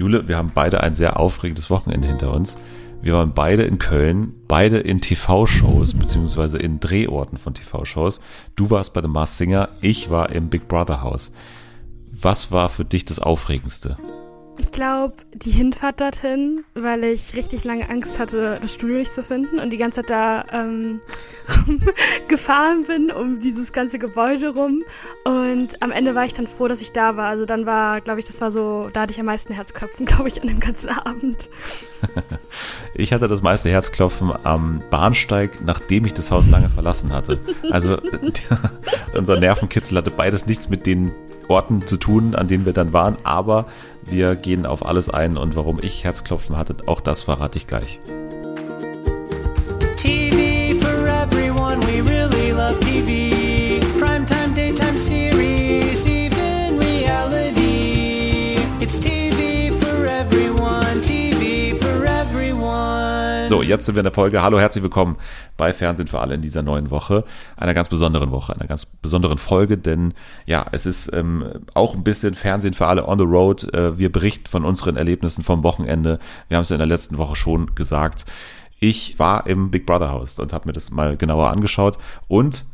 Jule, wir haben beide ein sehr aufregendes Wochenende hinter uns. Wir waren beide in Köln, beide in TV-Shows, beziehungsweise in Drehorten von TV-Shows. Du warst bei The Mars Singer, ich war im Big Brother Haus. Was war für dich das Aufregendste? Ich glaube, die Hinfahrt dorthin, weil ich richtig lange Angst hatte, das Studio nicht zu finden und die ganze Zeit da ähm, gefahren bin um dieses ganze Gebäude rum. Und am Ende war ich dann froh, dass ich da war. Also dann war, glaube ich, das war so, da hatte ich am meisten Herzklopfen, glaube ich, an dem ganzen Abend. ich hatte das meiste Herzklopfen am Bahnsteig, nachdem ich das Haus lange verlassen hatte. Also unser Nervenkitzel hatte beides nichts mit den Orten zu tun, an denen wir dann waren, aber wir gehen auf alles ein und warum ich Herzklopfen hatte, auch das verrate ich gleich. TV for everyone, we really love TV. Jetzt sind wir in der Folge. Hallo, herzlich willkommen bei Fernsehen für alle in dieser neuen Woche. Einer ganz besonderen Woche, einer ganz besonderen Folge, denn ja, es ist ähm, auch ein bisschen Fernsehen für alle on the road. Äh, wir berichten von unseren Erlebnissen vom Wochenende. Wir haben es in der letzten Woche schon gesagt. Ich war im Big Brother Haus und habe mir das mal genauer angeschaut und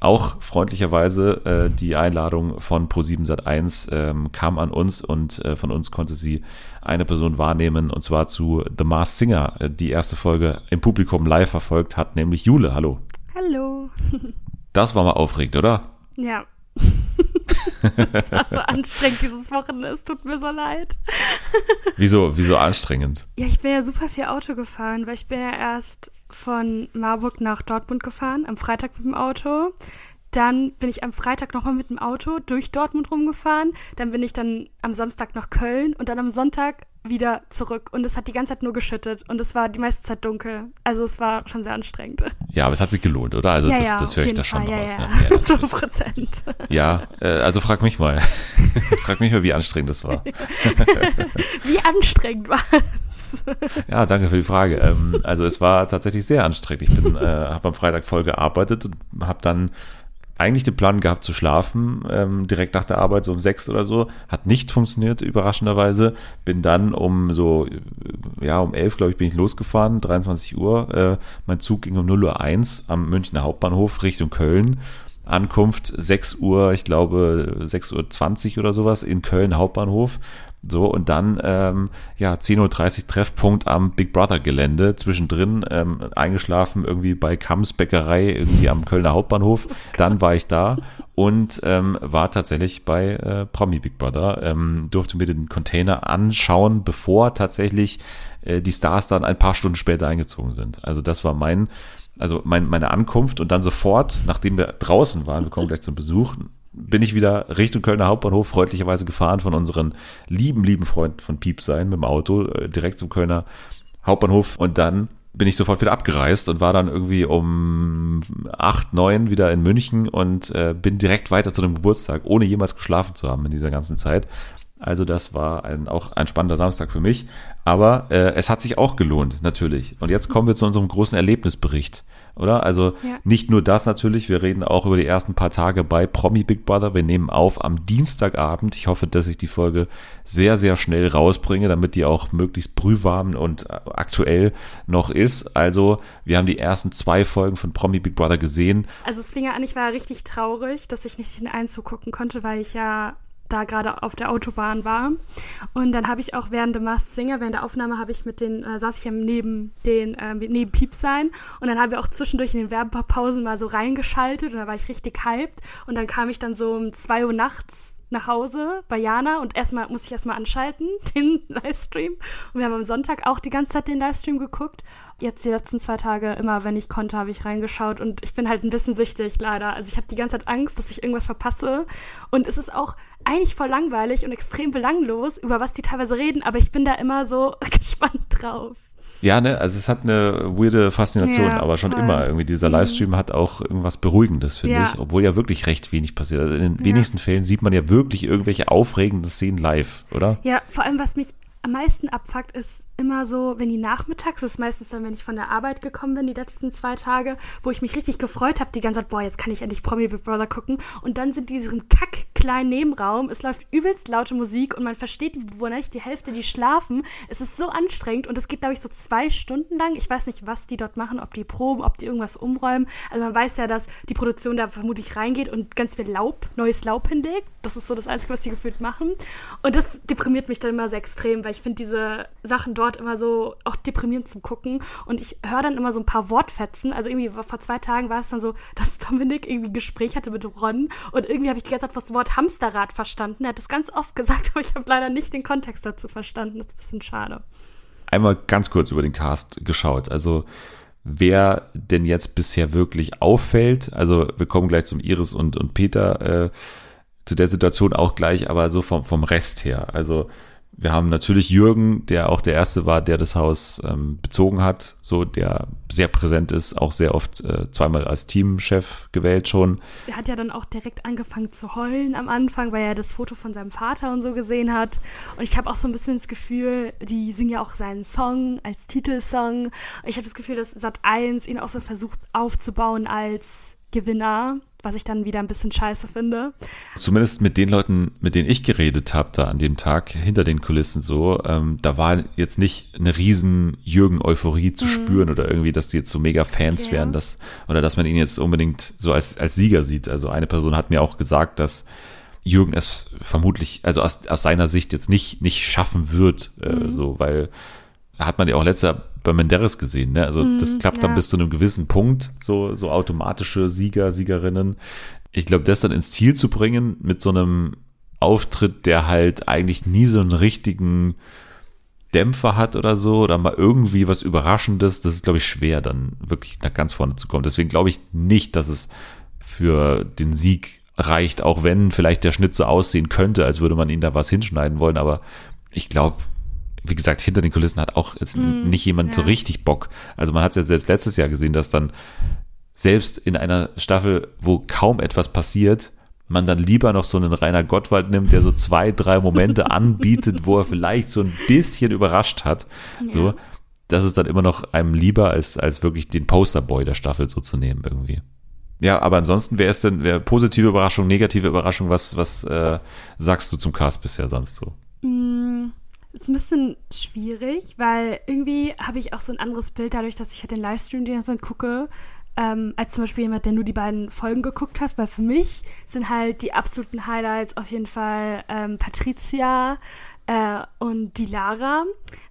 auch freundlicherweise äh, die Einladung von Pro7 Sat1 ähm, kam an uns und äh, von uns konnte sie eine Person wahrnehmen und zwar zu The Mars Singer, äh, die erste Folge im Publikum live verfolgt hat, nämlich Jule. Hallo. Hallo. Das war mal aufregend, oder? Ja. Es war so anstrengend dieses Wochenende. Es tut mir so leid. Wieso, wieso anstrengend? Ja, ich bin ja super viel Auto gefahren, weil ich bin ja erst von Marburg nach Dortmund gefahren, am Freitag mit dem Auto. Dann bin ich am Freitag nochmal mit dem Auto durch Dortmund rumgefahren. Dann bin ich dann am Samstag nach Köln und dann am Sonntag wieder zurück. Und es hat die ganze Zeit nur geschüttet und es war die meiste Zeit dunkel. Also es war schon sehr anstrengend. Ja, aber es hat sich gelohnt, oder? Also ja, das, ja, das höre ich da schon Fall, raus. Ja, ja. ja. So Prozent. Ja, äh, also frag mich mal. frag mich mal, wie anstrengend das war. wie anstrengend war ja, danke für die Frage. Ähm, also es war tatsächlich sehr anstrengend. Ich äh, habe am Freitag voll gearbeitet und habe dann eigentlich den Plan gehabt zu schlafen, ähm, direkt nach der Arbeit, so um sechs oder so. Hat nicht funktioniert, überraschenderweise. Bin dann um so, ja, um elf, glaube ich, bin ich losgefahren, 23 Uhr. Äh, mein Zug ging um 0 Uhr 1 am Münchner Hauptbahnhof Richtung Köln. Ankunft 6 Uhr, ich glaube 6.20 Uhr oder sowas in Köln Hauptbahnhof. So, und dann, ähm, ja, 10.30 Uhr Treffpunkt am Big Brother Gelände. Zwischendrin ähm, eingeschlafen irgendwie bei Kamms Bäckerei irgendwie am Kölner Hauptbahnhof. Dann war ich da und ähm, war tatsächlich bei äh, Promi Big Brother. Ähm, durfte mir den Container anschauen, bevor tatsächlich äh, die Stars dann ein paar Stunden später eingezogen sind. Also das war mein also mein, meine Ankunft und dann sofort, nachdem wir draußen waren, wir kommen gleich zum Besuch, bin ich wieder Richtung Kölner Hauptbahnhof freundlicherweise gefahren von unseren lieben, lieben Freund von Piep sein mit dem Auto äh, direkt zum Kölner Hauptbahnhof und dann bin ich sofort wieder abgereist und war dann irgendwie um acht, neun wieder in München und äh, bin direkt weiter zu dem Geburtstag, ohne jemals geschlafen zu haben in dieser ganzen Zeit. Also das war ein, auch ein spannender Samstag für mich. Aber äh, es hat sich auch gelohnt, natürlich. Und jetzt kommen wir zu unserem großen Erlebnisbericht, oder? Also ja. nicht nur das natürlich, wir reden auch über die ersten paar Tage bei Promi Big Brother. Wir nehmen auf am Dienstagabend. Ich hoffe, dass ich die Folge sehr, sehr schnell rausbringe, damit die auch möglichst brühwarm und aktuell noch ist. Also wir haben die ersten zwei Folgen von Promi Big Brother gesehen. Also es fing ja an, ich war richtig traurig, dass ich nicht den Einzug gucken konnte, weil ich ja da gerade auf der Autobahn war. Und dann habe ich auch während der Masked Singer, während der Aufnahme habe ich mit den, äh, saß ich ja neben den, äh, neben Piep sein. Und dann haben wir auch zwischendurch in den Werbepausen mal so reingeschaltet und da war ich richtig hyped. Und dann kam ich dann so um zwei Uhr nachts nach Hause bei Jana und erstmal muss ich erstmal anschalten, den Livestream. Und wir haben am Sonntag auch die ganze Zeit den Livestream geguckt. Jetzt die letzten zwei Tage, immer wenn ich konnte, habe ich reingeschaut und ich bin halt ein bisschen süchtig leider. Also ich habe die ganze Zeit Angst, dass ich irgendwas verpasse. Und es ist auch eigentlich voll langweilig und extrem belanglos, über was die teilweise reden, aber ich bin da immer so gespannt drauf. Ja, ne, also es hat eine weirde Faszination, ja, aber schon voll. immer. Irgendwie dieser mhm. Livestream hat auch irgendwas Beruhigendes, finde ja. ich, obwohl ja wirklich recht wenig passiert. Also in den wenigsten Fällen sieht man ja wirklich irgendwelche aufregenden Szenen live, oder? Ja, vor allem, was mich am meisten abfuckt, ist immer so, wenn die nachmittags, das ist meistens dann, wenn ich von der Arbeit gekommen bin, die letzten zwei Tage, wo ich mich richtig gefreut habe, die ganze Zeit, boah, jetzt kann ich endlich Promi Big Brother gucken. Und dann sind die in diesem Kack kleinen Nebenraum. Es läuft übelst laute Musik und man versteht die Bewohner nicht, die Hälfte, die schlafen. Es ist so anstrengend und es geht, glaube ich, so zwei Stunden lang. Ich weiß nicht, was die dort machen, ob die proben, ob die irgendwas umräumen. Also man weiß ja, dass die Produktion da vermutlich reingeht und ganz viel Laub, neues Laub hinlegt. Das ist so das Einzige, was die gefühlt machen. Und das deprimiert mich dann immer sehr extrem, weil ich finde diese Sachen dort immer so auch deprimierend zum Gucken. Und ich höre dann immer so ein paar Wortfetzen. Also irgendwie vor zwei Tagen war es dann so, dass Dominik irgendwie ein Gespräch hatte mit Ron und irgendwie habe ich die ganze Zeit das Wort Hamsterrad verstanden. Er hat das ganz oft gesagt, aber ich habe leider nicht den Kontext dazu verstanden. Das ist ein bisschen schade. Einmal ganz kurz über den Cast geschaut. Also wer denn jetzt bisher wirklich auffällt. Also wir kommen gleich zum Iris und, und Peter äh, zu der Situation auch gleich, aber so vom, vom Rest her. Also wir haben natürlich Jürgen, der auch der Erste war, der das Haus ähm, bezogen hat, so der sehr präsent ist, auch sehr oft äh, zweimal als Teamchef gewählt schon. Er hat ja dann auch direkt angefangen zu heulen am Anfang, weil er das Foto von seinem Vater und so gesehen hat. Und ich habe auch so ein bisschen das Gefühl, die singen ja auch seinen Song als Titelsong. Und ich habe das Gefühl, dass Sat 1 ihn auch so versucht aufzubauen als Gewinner, was ich dann wieder ein bisschen scheiße finde. Zumindest mit den Leuten, mit denen ich geredet habe, da an dem Tag hinter den Kulissen so, ähm, da war jetzt nicht eine riesen Jürgen-Euphorie zu mhm. spüren oder irgendwie, dass die jetzt so mega Fans okay. wären, dass, oder dass man ihn jetzt unbedingt so als, als Sieger sieht. Also eine Person hat mir auch gesagt, dass Jürgen es vermutlich, also aus, aus seiner Sicht jetzt nicht, nicht schaffen wird, äh, mhm. so, weil hat man ja auch letzter bei Menderes gesehen, ne? Also das mm, klappt ja. dann bis zu einem gewissen Punkt, so, so automatische Sieger, Siegerinnen. Ich glaube, das dann ins Ziel zu bringen mit so einem Auftritt, der halt eigentlich nie so einen richtigen Dämpfer hat oder so, oder mal irgendwie was Überraschendes, das ist, glaube ich, schwer, dann wirklich nach ganz vorne zu kommen. Deswegen glaube ich nicht, dass es für den Sieg reicht, auch wenn vielleicht der Schnitt so aussehen könnte, als würde man ihn da was hinschneiden wollen, aber ich glaube, wie gesagt, hinter den Kulissen hat auch jetzt mm, nicht jemand ja. so richtig Bock. Also man hat es ja selbst letztes Jahr gesehen, dass dann selbst in einer Staffel, wo kaum etwas passiert, man dann lieber noch so einen Rainer Gottwald nimmt, der so zwei, drei Momente anbietet, wo er vielleicht so ein bisschen überrascht hat. Ja. So, das ist dann immer noch einem lieber, als, als wirklich den Posterboy der Staffel so zu nehmen irgendwie. Ja, aber ansonsten, wer ist denn, wer positive Überraschung, negative Überraschung, was, was äh, sagst du zum Cast bisher sonst so? Mm, ist ein bisschen schwierig, weil irgendwie habe ich auch so ein anderes Bild dadurch, dass ich halt den Livestream die ganze Zeit gucke, ähm, als zum Beispiel jemand, der nur die beiden Folgen geguckt hat, weil für mich sind halt die absoluten Highlights auf jeden Fall ähm, Patricia, äh, und die Lara,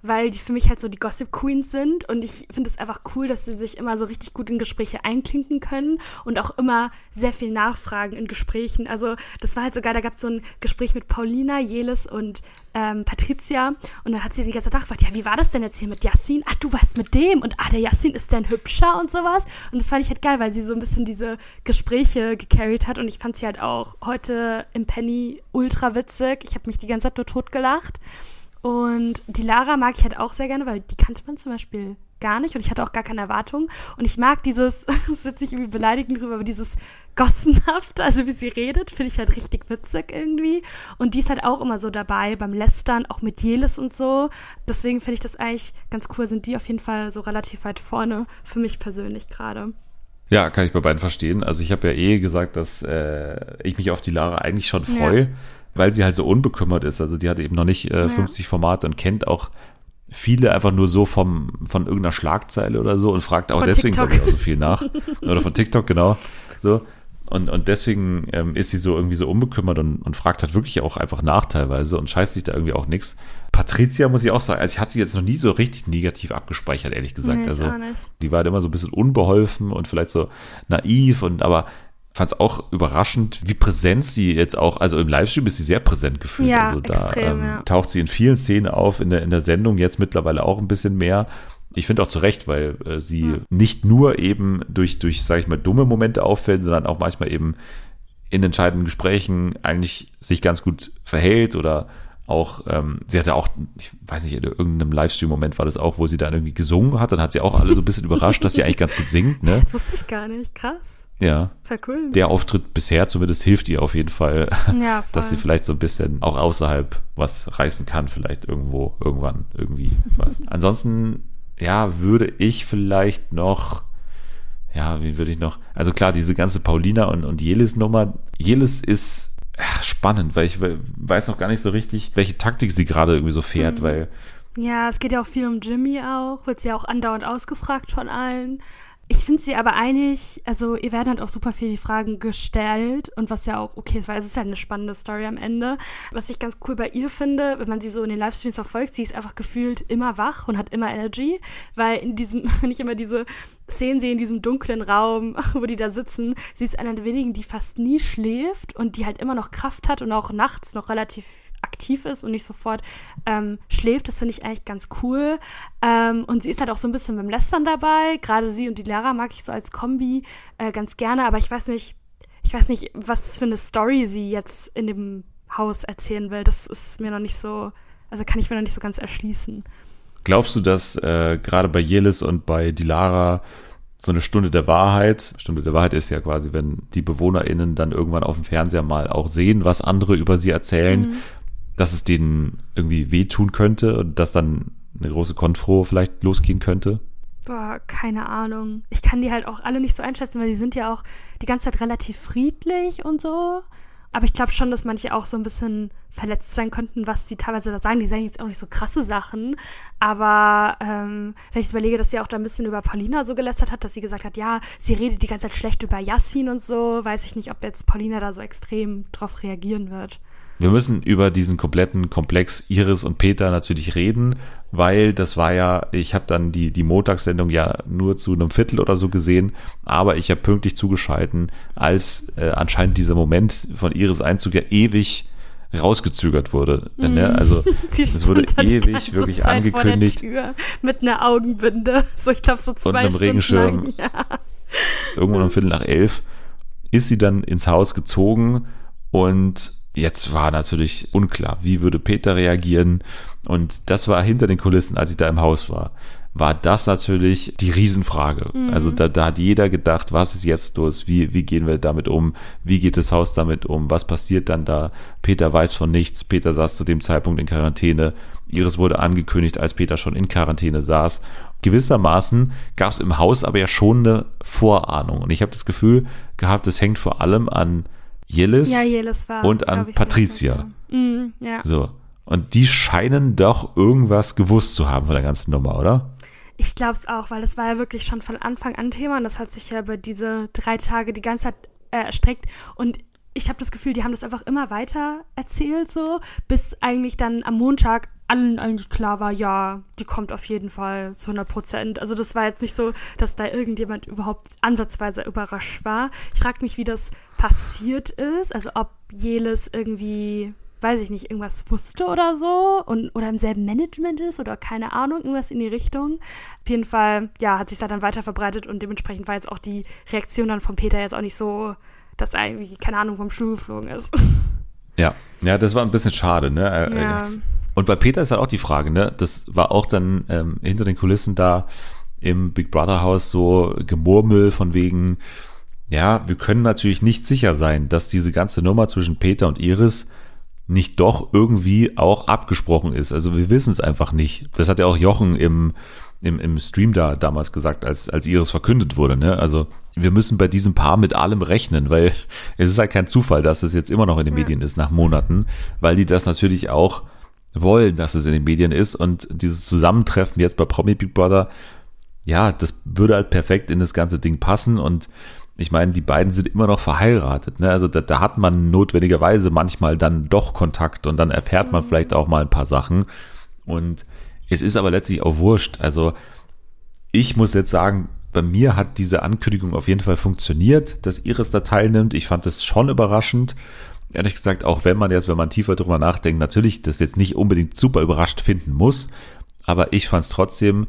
weil die für mich halt so die Gossip Queens sind und ich finde es einfach cool, dass sie sich immer so richtig gut in Gespräche einklinken können und auch immer sehr viel nachfragen in Gesprächen. Also das war halt sogar, da gab es so ein Gespräch mit Paulina, Jelis und ähm, Patricia und dann hat sie die ganze Zeit gefragt, ja, wie war das denn jetzt hier mit Yassin? Ach, du warst mit dem und ah, der Yassin ist dann hübscher und sowas. Und das fand ich halt geil, weil sie so ein bisschen diese Gespräche gecarried hat und ich fand sie halt auch heute im Penny ultra witzig. Ich habe mich die ganze Zeit nur totgelacht gemacht. Und die Lara mag ich halt auch sehr gerne, weil die kannte man zum Beispiel gar nicht und ich hatte auch gar keine Erwartungen. Und ich mag dieses, das wird sich irgendwie beleidigen drüber, aber dieses Gossenhaft, also wie sie redet, finde ich halt richtig witzig irgendwie. Und die ist halt auch immer so dabei beim Lästern, auch mit Jelis und so. Deswegen finde ich das eigentlich ganz cool, sind die auf jeden Fall so relativ weit vorne für mich persönlich gerade. Ja, kann ich bei beiden verstehen. Also ich habe ja eh gesagt, dass äh, ich mich auf die Lara eigentlich schon freue. Ja weil sie halt so unbekümmert ist. Also die hat eben noch nicht äh, 50 ja. Formate und kennt auch viele einfach nur so vom, von irgendeiner Schlagzeile oder so und fragt auch von deswegen ich, auch so viel nach. oder von TikTok, genau. So. Und, und deswegen ähm, ist sie so irgendwie so unbekümmert und, und fragt halt wirklich auch einfach nach teilweise und scheißt sich da irgendwie auch nichts. Patricia muss ich auch sagen, also ich hatte sie jetzt noch nie so richtig negativ abgespeichert, ehrlich gesagt. Nee, also die war halt immer so ein bisschen unbeholfen und vielleicht so naiv und aber fand es auch überraschend, wie präsent sie jetzt auch, also im Livestream ist sie sehr präsent gefühlt. Ja, also da extrem, ähm, ja. taucht sie in vielen Szenen auf, in der, in der Sendung jetzt mittlerweile auch ein bisschen mehr. Ich finde auch zu Recht, weil äh, sie ja. nicht nur eben durch, durch, sag ich mal, dumme Momente auffällt, sondern auch manchmal eben in entscheidenden Gesprächen eigentlich sich ganz gut verhält oder auch, ähm, sie hatte auch, ich weiß nicht, in irgendeinem Livestream-Moment war das auch, wo sie dann irgendwie gesungen hat, dann hat sie auch alle so ein bisschen überrascht, dass sie eigentlich ganz gut singt, ne? Das wusste ich gar nicht, krass. Ja. Voll cool. Der Auftritt bisher zumindest hilft ihr auf jeden Fall, ja, dass sie vielleicht so ein bisschen auch außerhalb was reißen kann, vielleicht irgendwo, irgendwann, irgendwie was. Ansonsten, ja, würde ich vielleicht noch, ja, wie würde ich noch, also klar, diese ganze Paulina und, und Jelis-Nummer, Jelis ist ach, spannend, weil ich weiß noch gar nicht so richtig, welche Taktik sie gerade irgendwie so fährt, mhm. weil ja, es geht ja auch viel um Jimmy auch, wird sie ja auch andauernd ausgefragt von allen. Ich finde sie aber eigentlich, also ihr werden halt auch super viele Fragen gestellt und was ja auch okay ist, weil es ist ja eine spannende Story am Ende. Was ich ganz cool bei ihr finde, wenn man sie so in den Livestreams verfolgt, sie ist einfach gefühlt immer wach und hat immer Energy, weil in diesem, wenn ich immer diese Szenen sehe in diesem dunklen Raum, wo die da sitzen, sie ist einer der wenigen, die fast nie schläft und die halt immer noch Kraft hat und auch nachts noch relativ aktiv ist und nicht sofort ähm, schläft. Das finde ich eigentlich ganz cool. Ähm, und sie ist halt auch so ein bisschen beim Lästern dabei. Gerade sie und die Lehrer mag ich so als Kombi äh, ganz gerne, aber ich weiß nicht, ich weiß nicht, was für eine Story sie jetzt in dem Haus erzählen will. Das ist mir noch nicht so, also kann ich mir noch nicht so ganz erschließen. Glaubst du, dass äh, gerade bei Jelis und bei Dilara so eine Stunde der Wahrheit. Stunde der Wahrheit ist ja quasi, wenn die BewohnerInnen dann irgendwann auf dem Fernseher mal auch sehen, was andere über sie erzählen, mhm dass es denen irgendwie wehtun könnte und dass dann eine große Konfro vielleicht losgehen könnte? Boah, keine Ahnung. Ich kann die halt auch alle nicht so einschätzen, weil die sind ja auch die ganze Zeit relativ friedlich und so. Aber ich glaube schon, dass manche auch so ein bisschen verletzt sein könnten, was die teilweise da sagen. Die sagen jetzt auch nicht so krasse Sachen. Aber ähm, wenn ich überlege, dass sie auch da ein bisschen über Paulina so gelästert hat, dass sie gesagt hat, ja, sie redet die ganze Zeit schlecht über Yassin und so, weiß ich nicht, ob jetzt Paulina da so extrem drauf reagieren wird. Wir müssen über diesen kompletten Komplex Iris und Peter natürlich reden, weil das war ja, ich habe dann die, die Montagssendung ja nur zu einem Viertel oder so gesehen, aber ich habe pünktlich zugeschalten, als äh, anscheinend dieser Moment von Iris Einzug ja ewig rausgezögert wurde. Mm. Ne? Also es wurde ewig wirklich Zeit angekündigt. mit einer Augenbinde. So, ich glaube, so zwei und einem Stunden Regenschirm. Lang. Ja. Irgendwann um Viertel nach elf ist sie dann ins Haus gezogen und Jetzt war natürlich unklar, wie würde Peter reagieren. Und das war hinter den Kulissen, als ich da im Haus war, war das natürlich die Riesenfrage. Mhm. Also da, da hat jeder gedacht, was ist jetzt los? Wie, wie gehen wir damit um? Wie geht das Haus damit um? Was passiert dann da? Peter weiß von nichts. Peter saß zu dem Zeitpunkt in Quarantäne. Iris wurde angekündigt, als Peter schon in Quarantäne saß. Gewissermaßen gab es im Haus aber ja schon eine Vorahnung. Und ich habe das Gefühl gehabt, es hängt vor allem an Jelis, ja, Jelis war, und an Patricia. Mhm, ja. So. Und die scheinen doch irgendwas gewusst zu haben von der ganzen Nummer, oder? Ich glaube es auch, weil das war ja wirklich schon von Anfang an Thema und das hat sich ja über diese drei Tage die ganze Zeit äh, erstreckt. Und ich habe das Gefühl, die haben das einfach immer weiter erzählt, so, bis eigentlich dann am Montag allen eigentlich klar war, ja, die kommt auf jeden Fall zu 100 Prozent. Also das war jetzt nicht so, dass da irgendjemand überhaupt ansatzweise überrascht war. Ich frage mich, wie das passiert ist. Also ob Jelis irgendwie, weiß ich nicht, irgendwas wusste oder so und oder im selben Management ist oder keine Ahnung, irgendwas in die Richtung. Auf jeden Fall, ja, hat sich da dann weiter verbreitet und dementsprechend war jetzt auch die Reaktion dann von Peter jetzt auch nicht so, dass er irgendwie, keine Ahnung, vom Stuhl geflogen ist. Ja, ja, das war ein bisschen schade, ne? Ja. Und bei Peter ist halt auch die Frage, ne? Das war auch dann ähm, hinter den Kulissen da im Big Brother Haus so Gemurmel von wegen, ja, wir können natürlich nicht sicher sein, dass diese ganze Nummer zwischen Peter und Iris nicht doch irgendwie auch abgesprochen ist. Also wir wissen es einfach nicht. Das hat ja auch Jochen im, im, im Stream da damals gesagt, als, als Iris verkündet wurde. Ne? Also wir müssen bei diesem Paar mit allem rechnen, weil es ist halt kein Zufall, dass es jetzt immer noch in den Medien ist nach Monaten, weil die das natürlich auch wollen, dass es in den Medien ist. Und dieses Zusammentreffen jetzt bei Promi Big Brother, ja, das würde halt perfekt in das ganze Ding passen. Und ich meine, die beiden sind immer noch verheiratet. Ne? Also da, da hat man notwendigerweise manchmal dann doch Kontakt und dann erfährt man mhm. vielleicht auch mal ein paar Sachen. Und es ist aber letztlich auch wurscht. Also ich muss jetzt sagen, bei mir hat diese Ankündigung auf jeden Fall funktioniert, dass Iris da teilnimmt. Ich fand es schon überraschend ehrlich gesagt, auch wenn man jetzt, wenn man tiefer drüber nachdenkt, natürlich das jetzt nicht unbedingt super überrascht finden muss, aber ich fand es trotzdem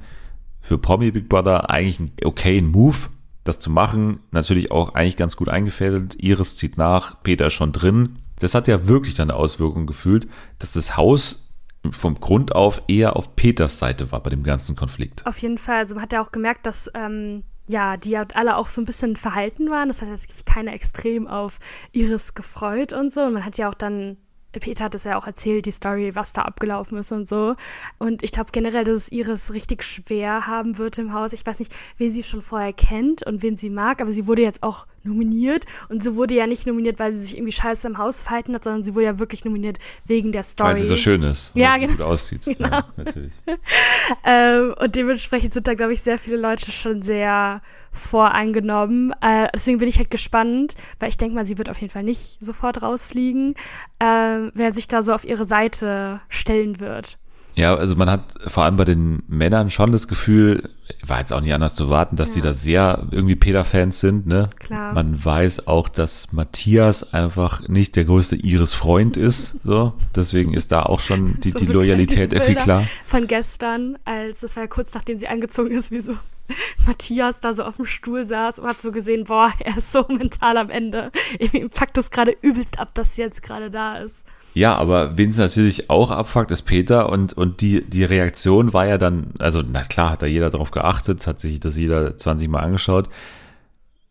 für Promi Big Brother eigentlich einen okayen Move, das zu machen. Natürlich auch eigentlich ganz gut eingefädelt. Iris zieht nach, Peter ist schon drin. Das hat ja wirklich dann eine Auswirkung gefühlt, dass das Haus vom Grund auf eher auf Peters Seite war bei dem ganzen Konflikt. Auf jeden Fall. Also man hat ja auch gemerkt, dass ähm, ja, die halt alle auch so ein bisschen verhalten waren. Das hat sich keiner extrem auf Iris gefreut und so. Und man hat ja auch dann, Peter hat es ja auch erzählt, die Story, was da abgelaufen ist und so. Und ich glaube generell, dass es Iris richtig schwer haben wird im Haus. Ich weiß nicht, wen sie schon vorher kennt und wen sie mag, aber sie wurde jetzt auch nominiert. Und sie wurde ja nicht nominiert, weil sie sich irgendwie scheiße im Haus verhalten hat, sondern sie wurde ja wirklich nominiert wegen der Story. Weil sie so schön ist. Ja, weil genau. Sie gut aussieht. Genau. Ja, natürlich. ähm, und dementsprechend sind da, glaube ich, sehr viele Leute schon sehr voreingenommen. Äh, deswegen bin ich halt gespannt, weil ich denke mal, sie wird auf jeden Fall nicht sofort rausfliegen, äh, wer sich da so auf ihre Seite stellen wird. Ja, also man hat vor allem bei den Männern schon das Gefühl, war jetzt auch nicht anders zu warten, dass Ja. die da sehr irgendwie Peter-Fans sind, ne? Klar. Man weiß auch, dass Matthias einfach nicht der größte Iris-Freund ist, so. Deswegen ist da auch schon die, So die super, Loyalität irgendwie klar. Von gestern, als das war ja kurz nachdem sie angezogen ist, wie so Matthias da so auf dem Stuhl saß und hat so gesehen, boah, er ist so mental am Ende. Ihm packt das gerade übelst ab, dass sie jetzt gerade da ist. Ja, aber wen es natürlich auch abfuckt, ist Peter und, und die, die Reaktion war ja dann, also na klar hat da jeder drauf geachtet, hat sich das jeder 20 Mal angeschaut,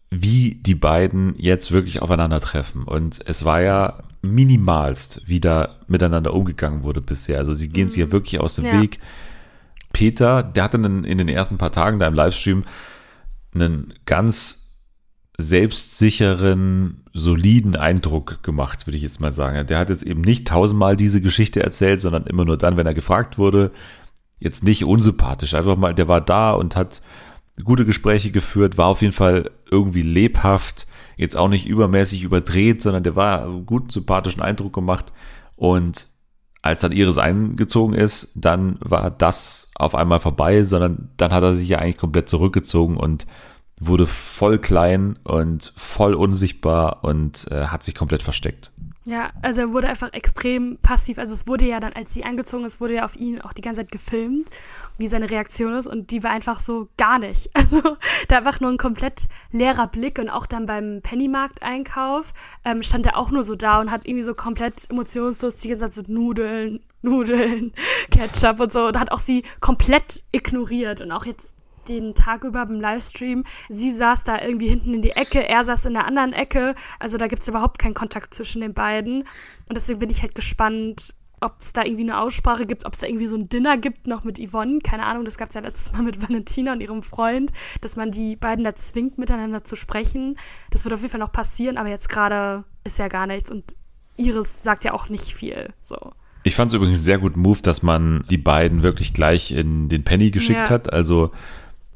wie die beiden jetzt wirklich aufeinandertreffen. Und es war ja minimalst, wie da miteinander umgegangen wurde bisher. Also sie gehen sich ja wirklich aus dem Ja. Weg. Peter, der hatte in den ersten paar Tagen da im Livestream einen ganz selbstsicheren, soliden Eindruck gemacht, würde ich jetzt mal sagen. Der hat jetzt eben nicht tausendmal diese Geschichte erzählt, sondern immer nur dann, wenn er gefragt wurde. Jetzt nicht unsympathisch, einfach mal, der war da und hat gute Gespräche geführt, war auf jeden Fall irgendwie lebhaft, jetzt auch nicht übermäßig überdreht, sondern der war einen guten, sympathischen Eindruck gemacht. Und als dann Iris eingezogen ist, dann war das auf einmal vorbei, sondern dann hat er sich ja eigentlich komplett zurückgezogen und wurde voll klein und voll unsichtbar und äh, hat sich komplett versteckt. Ja, also er wurde einfach extrem passiv. Also es wurde ja dann, als sie angezogen ist, wurde ja auf ihn auch die ganze Zeit gefilmt, wie seine Reaktion ist. Und die war einfach so gar nicht. Also da einfach nur ein komplett leerer Blick. Und auch dann beim Pennymarkt-Einkauf ähm, stand er auch nur so da und hat irgendwie so komplett emotionslos die ganze Zeit Nudeln, Nudeln, Ketchup und so. Und hat auch sie komplett ignoriert. Und auch jetzt den Tag über beim Livestream. Sie saß da irgendwie hinten in die Ecke, er saß in der anderen Ecke. Also da gibt es überhaupt keinen Kontakt zwischen den beiden. Und deswegen bin ich halt gespannt, ob es da irgendwie eine Aussprache gibt, ob es da irgendwie so ein Dinner gibt, noch mit Yvonne. Keine Ahnung, das gab es ja letztes Mal mit Valentina und ihrem Freund, dass man die beiden da zwingt, miteinander zu sprechen. Das wird auf jeden Fall noch passieren, aber jetzt gerade ist ja gar nichts. Und Iris sagt ja auch nicht viel. So. Ich fand es übrigens sehr gut Move, dass man die beiden wirklich gleich in den Penny geschickt Ja. hat. Also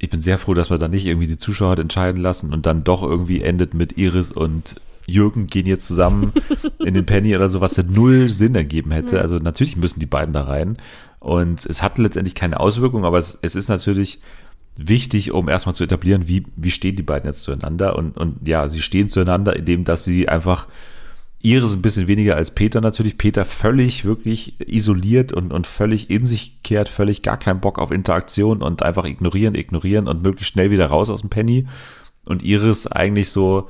ich bin sehr froh, dass man da nicht irgendwie die Zuschauer hat entscheiden lassen und dann doch irgendwie endet mit Iris und Jürgen gehen jetzt zusammen in den Penny oder so, was ja null Sinn ergeben hätte. Also natürlich müssen die beiden da rein. Und es hat letztendlich keine Auswirkung, aber es, es ist natürlich wichtig, um erstmal zu etablieren, wie, wie stehen die beiden jetzt zueinander. Und, und ja, sie stehen zueinander, indem dass sie einfach Iris ein bisschen weniger als Peter natürlich. Peter völlig wirklich isoliert und, und völlig in sich kehrt, völlig gar keinen Bock auf Interaktion und einfach ignorieren, ignorieren und möglichst schnell wieder raus aus dem Penny. Und Iris eigentlich so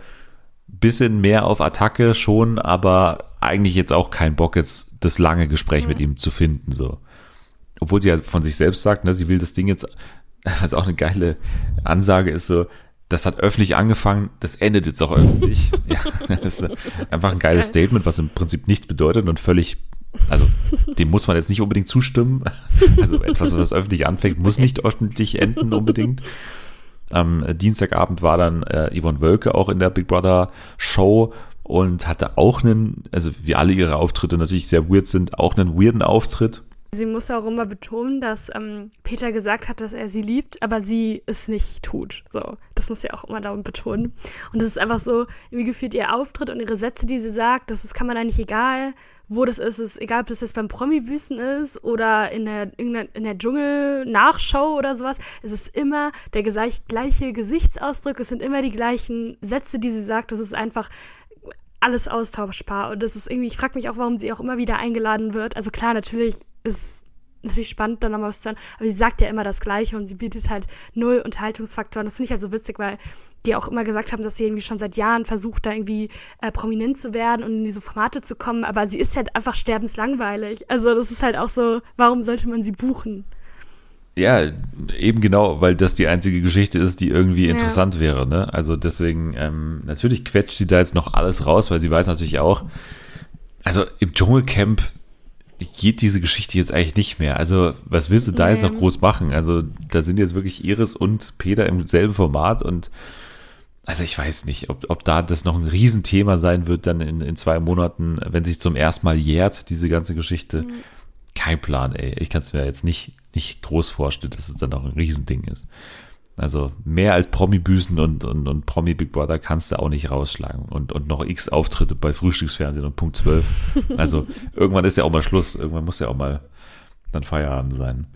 ein bisschen mehr auf Attacke schon, aber eigentlich jetzt auch keinen Bock, jetzt das lange Gespräch mit ihm zu finden, so. Obwohl sie ja von sich selbst sagt, ne, sie will das Ding jetzt, was auch eine geile Ansage ist, so, das hat öffentlich angefangen, das endet jetzt auch öffentlich. ja, das ist einfach ein geiles Geil. Statement, was im Prinzip nichts bedeutet und völlig, also dem muss man jetzt nicht unbedingt zustimmen. Also etwas, was öffentlich anfängt, muss nicht öffentlich enden unbedingt. Am Dienstagabend war dann äh, Yvonne Wölke auch in der Big Brother Show und hatte auch einen, also wie alle ihre Auftritte natürlich sehr weird sind, auch einen weirden Auftritt. Sie muss auch immer betonen, dass ähm, Peter gesagt hat, dass er sie liebt, aber sie es nicht tut. So, das muss sie auch immer dauernd betonen. Und das ist einfach so, irgendwie gefühlt ihr Auftritt und ihre Sätze, die sie sagt, das ist, kann man eigentlich egal, wo das ist. Es ist egal, ob das jetzt beim Promi-Büßen ist oder in der, in der Dschungel-Nachshow oder sowas. Es ist immer der gleich, gleiche Gesichtsausdruck, es sind immer die gleichen Sätze, die sie sagt. Das ist einfach alles austauschbar. Und das ist irgendwie, ich frage mich auch, warum sie auch immer wieder eingeladen wird. Also klar, natürlich ist natürlich spannend, dann nochmal was zu hören, aber sie sagt ja immer das Gleiche und sie bietet halt null Unterhaltungsfaktor. Und das finde ich halt so witzig, weil die auch immer gesagt haben, dass sie irgendwie schon seit Jahren versucht, da irgendwie äh, prominent zu werden und in diese Formate zu kommen, aber sie ist halt einfach sterbenslangweilig. Also das ist halt auch so, warum sollte man sie buchen? Ja, eben genau, weil das die einzige Geschichte ist, die irgendwie Ja. interessant wäre. Ne? Also deswegen, ähm, natürlich quetscht sie da jetzt noch alles raus, weil sie weiß natürlich auch, also im Dschungelcamp geht diese Geschichte jetzt eigentlich nicht mehr. Also was willst du da jetzt Nee. noch groß machen? Also da sind jetzt wirklich Iris und Peter im selben Format und also ich weiß nicht, ob, ob da das noch ein Riesenthema sein wird, dann in, in zwei Monaten, wenn sich zum ersten Mal jährt, diese ganze Geschichte. Mhm. Kein Plan, ey. Ich kann es mir jetzt nicht, nicht groß vorstellen, dass es dann noch ein Riesending ist. Also mehr als Promi-Büßen und, und, und Promi-Big Brother kannst du auch nicht rausschlagen. Und, und noch x Auftritte bei Frühstücksfernsehen und Punkt 12. Also irgendwann ist ja auch mal Schluss. Irgendwann muss ja auch mal dann Feierabend sein.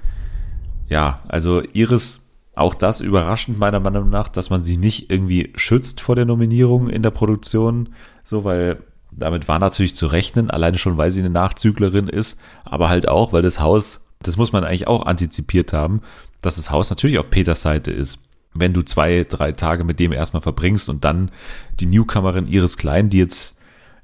Ja, also Iris auch das überraschend meiner Meinung nach, dass man sie nicht irgendwie schützt vor der Nominierung in der Produktion, so weil damit war natürlich zu rechnen, alleine schon, weil sie eine Nachzüglerin ist, aber halt auch, weil das Haus, das muss man eigentlich auch antizipiert haben, dass das Haus natürlich auf Peters Seite ist. Wenn du zwei, drei Tage mit dem erstmal verbringst und dann die Newcomerin Iris Klein, die jetzt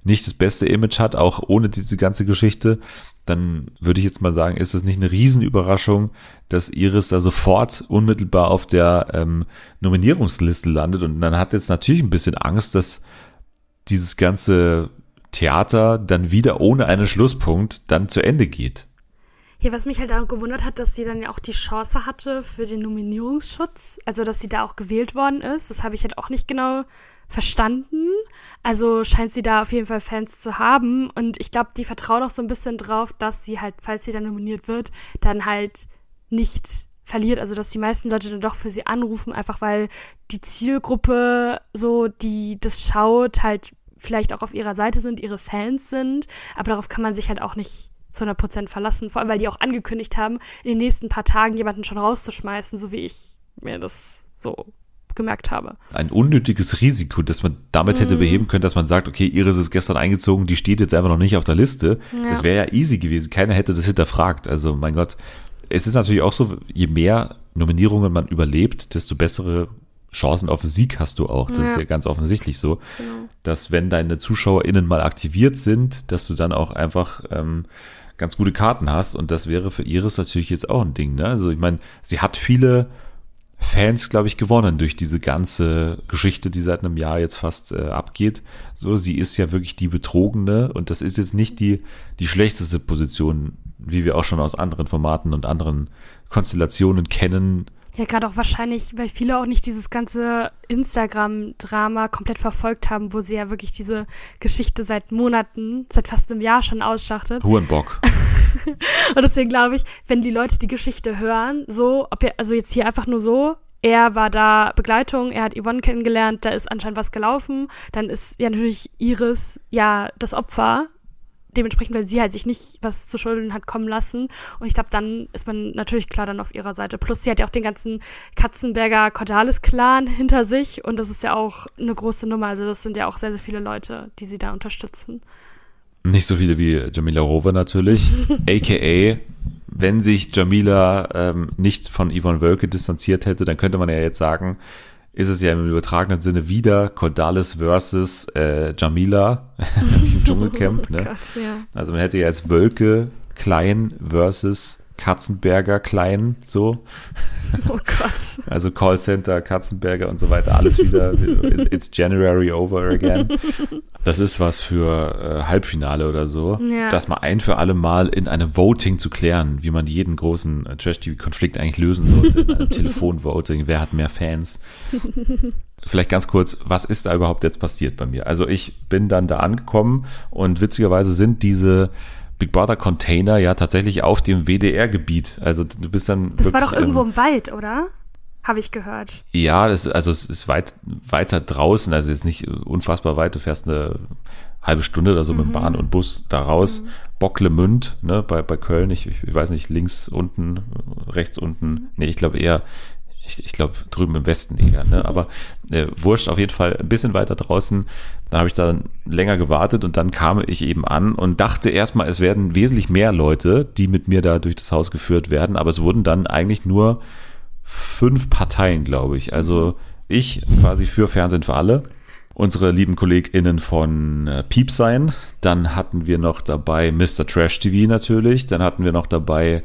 nicht das beste Image hat, auch ohne diese ganze Geschichte, dann würde ich jetzt mal sagen, ist es nicht eine Riesenüberraschung, dass Iris da sofort unmittelbar auf der ähm, Nominierungsliste landet. Und dann hat jetzt natürlich ein bisschen Angst, dass dieses ganze Theater dann wieder ohne einen Schlusspunkt dann zu Ende geht. Ja, was mich halt auch gewundert hat, dass sie dann ja auch die Chance hatte für den Nominierungsschutz, also dass sie da auch gewählt worden ist. Das habe ich halt auch nicht genau verstanden. Also scheint sie da auf jeden Fall Fans zu haben. Und ich glaube, die vertrauen auch so ein bisschen drauf, dass sie halt, falls sie dann nominiert wird, dann halt nicht verliert. Also dass die meisten Leute dann doch für sie anrufen, einfach weil die Zielgruppe so, die das schaut, halt vielleicht auch auf ihrer Seite sind, ihre Fans sind. Aber darauf kann man sich halt auch nicht zu 100 Prozent verlassen. Vor allem, weil die auch angekündigt haben, in den nächsten paar Tagen jemanden schon rauszuschmeißen, so wie ich mir das so gemerkt habe. Ein unnötiges Risiko, das man damit hätte mm. beheben können, dass man sagt, okay, Iris ist gestern eingezogen, die steht jetzt einfach noch nicht auf der Liste. Ja. Das wäre ja easy gewesen. Keiner hätte das hinterfragt. Also, mein Gott. Es ist natürlich auch so, je mehr Nominierungen man überlebt, desto bessere Chancen auf Sieg hast du auch. Das ja. ist ja ganz offensichtlich so, genau. dass wenn deine ZuschauerInnen mal aktiviert sind, dass du dann auch einfach ähm, ganz gute Karten hast. Und das wäre für Iris natürlich jetzt auch ein Ding. Ne? Also ich meine, sie hat viele Fans, glaube ich, gewonnen durch diese ganze Geschichte, die seit einem Jahr jetzt fast äh, abgeht. So, sie ist ja wirklich die Betrogene und das ist jetzt nicht die, die schlechteste Position, wie wir auch schon aus anderen Formaten und anderen Konstellationen kennen. Ja, gerade auch wahrscheinlich, weil viele auch nicht dieses ganze Instagram-Drama komplett verfolgt haben, wo sie ja wirklich diese Geschichte seit Monaten, seit fast einem Jahr schon ausschachtet. Hurenbock. und deswegen glaube ich, wenn die Leute die Geschichte hören, so, ob er, also jetzt hier einfach nur so, er war da Begleitung, er hat Yvonne kennengelernt, da ist anscheinend was gelaufen, dann ist ja natürlich Iris ja das Opfer. Dementsprechend, weil sie halt sich nicht was zu Schulden hat kommen lassen. Und ich glaube, dann ist man natürlich klar dann auf ihrer Seite. Plus, sie hat ja auch den ganzen Katzenberger Cordalis-Clan hinter sich. Und das ist ja auch eine große Nummer. Also, das sind ja auch sehr, sehr viele Leute, die sie da unterstützen. Nicht so viele wie Jamila Rowe natürlich. AKA, wenn sich Jamila ähm, nicht von Yvonne Wölke distanziert hätte, dann könnte man ja jetzt sagen, ist es ja im übertragenen Sinne wieder Cordalis versus äh, Jamila im Dschungelcamp. Oh ne? Gott, ja. Also man hätte ja jetzt Wölke klein versus Katzenberger klein, so. Oh Gott. Also Callcenter, Katzenberger und so weiter, alles wieder. It's January over again. Das ist was für äh, Halbfinale oder so. Ja. Das mal ein für alle Mal in einem Voting zu klären, wie man jeden großen äh, Trash-TV-Konflikt eigentlich lösen sollte. In einem Telefonvoting. Wer hat mehr Fans? Vielleicht ganz kurz, was ist da überhaupt jetzt passiert bei mir? Also ich bin dann da angekommen und witzigerweise sind diese Big Brother Container ja tatsächlich auf dem WDR-Gebiet. Also du bist dann. Das war doch irgendwo ähm, im Wald, oder? Habe ich gehört. Ja, das, also es ist weit, weiter draußen, also jetzt nicht unfassbar weit. Du fährst eine halbe Stunde oder so mhm. mit Bahn und Bus da raus. Mhm. Bocklemünd, ne, bei, bei Köln, ich, ich weiß nicht, links unten, rechts unten. Nee, ich glaube eher ich, ich glaube drüben im Westen eher, ne? aber äh, wurscht auf jeden Fall ein bisschen weiter draußen. Da habe ich dann länger gewartet und dann kam ich eben an und dachte erstmal, es werden wesentlich mehr Leute, die mit mir da durch das Haus geführt werden, aber es wurden dann eigentlich nur fünf Parteien, glaube ich. Also ich quasi für Fernsehen für alle unsere lieben KollegInnen von äh, Piep sein. Dann hatten wir noch dabei Mr. Trash TV natürlich. Dann hatten wir noch dabei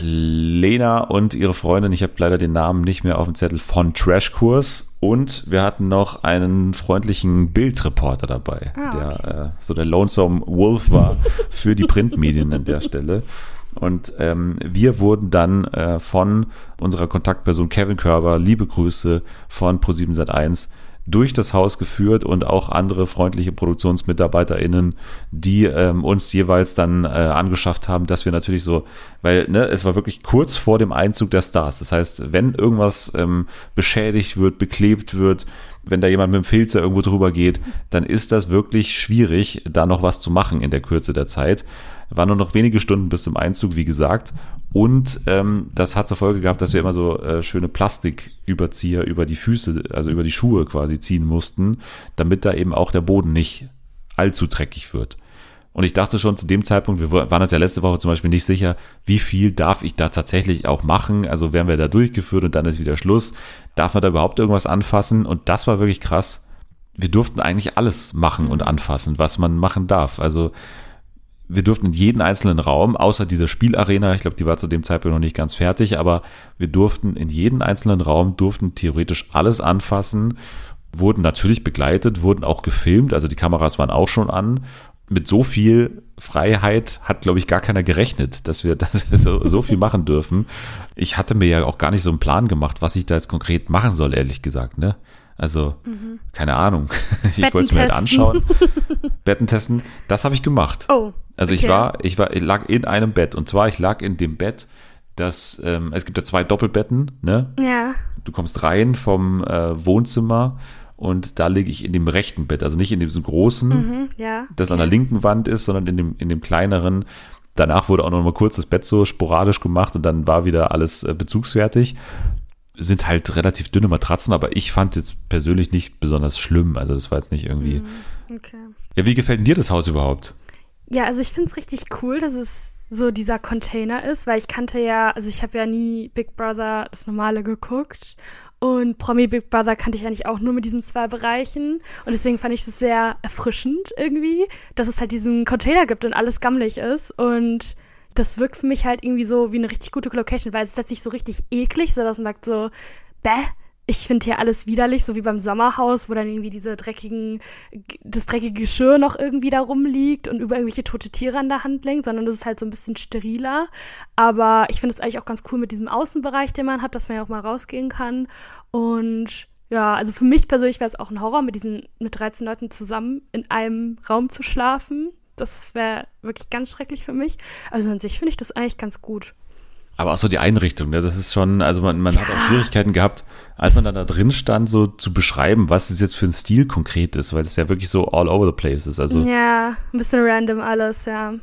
Lena und ihre Freundin, ich habe leider den Namen nicht mehr auf dem Zettel, von Trashkurs. Und wir hatten noch einen freundlichen Bildreporter dabei, ah, okay. der äh, so der Lonesome Wolf war für die Printmedien an der Stelle. Und ähm, wir wurden dann äh, von unserer Kontaktperson Kevin Körber, liebe Grüße von Pro7 Sat1, durch das Haus geführt und auch andere freundliche ProduktionsmitarbeiterInnen, die ähm, uns jeweils dann äh, angeschafft haben, dass wir natürlich so, weil ne, es war wirklich kurz vor dem Einzug der Stars. Das heißt, wenn irgendwas ähm, beschädigt wird, beklebt wird, wenn da jemand mit dem Filzer irgendwo drüber geht, dann ist das wirklich schwierig, da noch was zu machen in der Kürze der Zeit. War nur noch wenige Stunden bis zum Einzug, wie gesagt. Und ähm, das hat zur Folge gehabt, dass wir immer so äh, schöne Plastiküberzieher über die Füße, also über die Schuhe quasi ziehen mussten, damit da eben auch der Boden nicht allzu dreckig wird. Und ich dachte schon zu dem Zeitpunkt, wir waren uns ja letzte Woche zum Beispiel nicht sicher, wie viel darf ich da tatsächlich auch machen. Also werden wir da durchgeführt und dann ist wieder Schluss. Darf man da überhaupt irgendwas anfassen? Und das war wirklich krass. Wir durften eigentlich alles machen und anfassen, was man machen darf. Also wir durften in jeden einzelnen Raum, außer dieser Spielarena, ich glaube, die war zu dem Zeitpunkt noch nicht ganz fertig, aber wir durften in jeden einzelnen Raum, durften theoretisch alles anfassen, wurden natürlich begleitet, wurden auch gefilmt, also die Kameras waren auch schon an. Mit so viel Freiheit hat, glaube ich, gar keiner gerechnet, dass wir, dass wir so, so viel machen dürfen. Ich hatte mir ja auch gar nicht so einen Plan gemacht, was ich da jetzt konkret machen soll, ehrlich gesagt, ne? Also, mhm. keine Ahnung. Ich wollte es mir halt anschauen. Betten testen, das habe ich gemacht. Oh. Also okay. ich war, ich war, ich lag in einem Bett. Und zwar, ich lag in dem Bett, das, ähm, es gibt ja zwei Doppelbetten, ne? Ja. Du kommst rein vom äh, Wohnzimmer und da liege ich in dem rechten Bett, also nicht in diesem großen, mhm, ja, das okay. an der linken Wand ist, sondern in dem, in dem kleineren. Danach wurde auch noch mal kurz das Bett so sporadisch gemacht und dann war wieder alles äh, bezugsfertig sind halt relativ dünne Matratzen, aber ich fand es jetzt persönlich nicht besonders schlimm. Also das war jetzt nicht irgendwie. Mm, okay. Ja, wie gefällt dir das Haus überhaupt? Ja, also ich finde es richtig cool, dass es so dieser Container ist, weil ich kannte ja, also ich habe ja nie Big Brother das normale geguckt und Promi Big Brother kannte ich eigentlich auch nur mit diesen zwei Bereichen und deswegen fand ich es sehr erfrischend irgendwie, dass es halt diesen Container gibt und alles gammelig ist und das wirkt für mich halt irgendwie so wie eine richtig gute Location, weil es ist jetzt so richtig eklig, sondern man sagt so, bäh, ich finde hier alles widerlich, so wie beim Sommerhaus, wo dann irgendwie diese dreckigen, das dreckige Geschirr noch irgendwie da rumliegt und über irgendwelche tote Tiere an der Hand lenkt, sondern das ist halt so ein bisschen steriler. Aber ich finde es eigentlich auch ganz cool mit diesem Außenbereich, den man hat, dass man ja auch mal rausgehen kann. Und ja, also für mich persönlich wäre es auch ein Horror, mit diesen, mit 13 Leuten zusammen in einem Raum zu schlafen. Das wäre wirklich ganz schrecklich für mich. Also an sich finde ich das eigentlich ganz gut. Aber auch so die Einrichtung, ne? das ist schon, also man, man ja. hat auch Schwierigkeiten gehabt, als man dann da drin stand, so zu beschreiben, was es jetzt für ein Stil konkret ist, weil es ja wirklich so all over the place ist. Also ja, ein bisschen random alles, ja.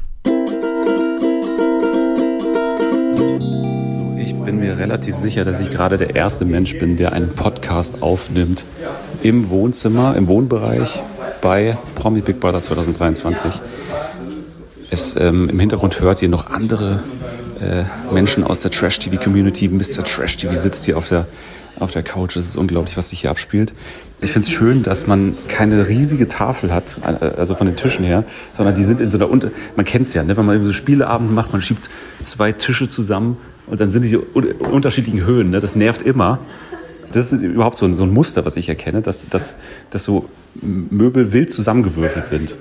ich bin mir relativ sicher, dass ich gerade der erste Mensch bin, der einen Podcast aufnimmt im Wohnzimmer, im Wohnbereich bei Promi Big Brother 2023. Es, ähm, Im Hintergrund hört ihr noch andere äh, Menschen aus der Trash-TV-Community. Mr. Trash-TV sitzt hier auf der, auf der Couch. Es ist unglaublich, was sich hier abspielt. Ich finde es schön, dass man keine riesige Tafel hat, äh, also von den Tischen her, sondern die sind in so einer, Unter man kennt es ja, ne? wenn man so Spieleabend macht, man schiebt zwei Tische zusammen und dann sind die in unterschiedlichen Höhen. Ne? Das nervt immer das ist überhaupt so ein, so ein Muster, was ich erkenne, dass, dass, dass so Möbel wild zusammengewürfelt sind.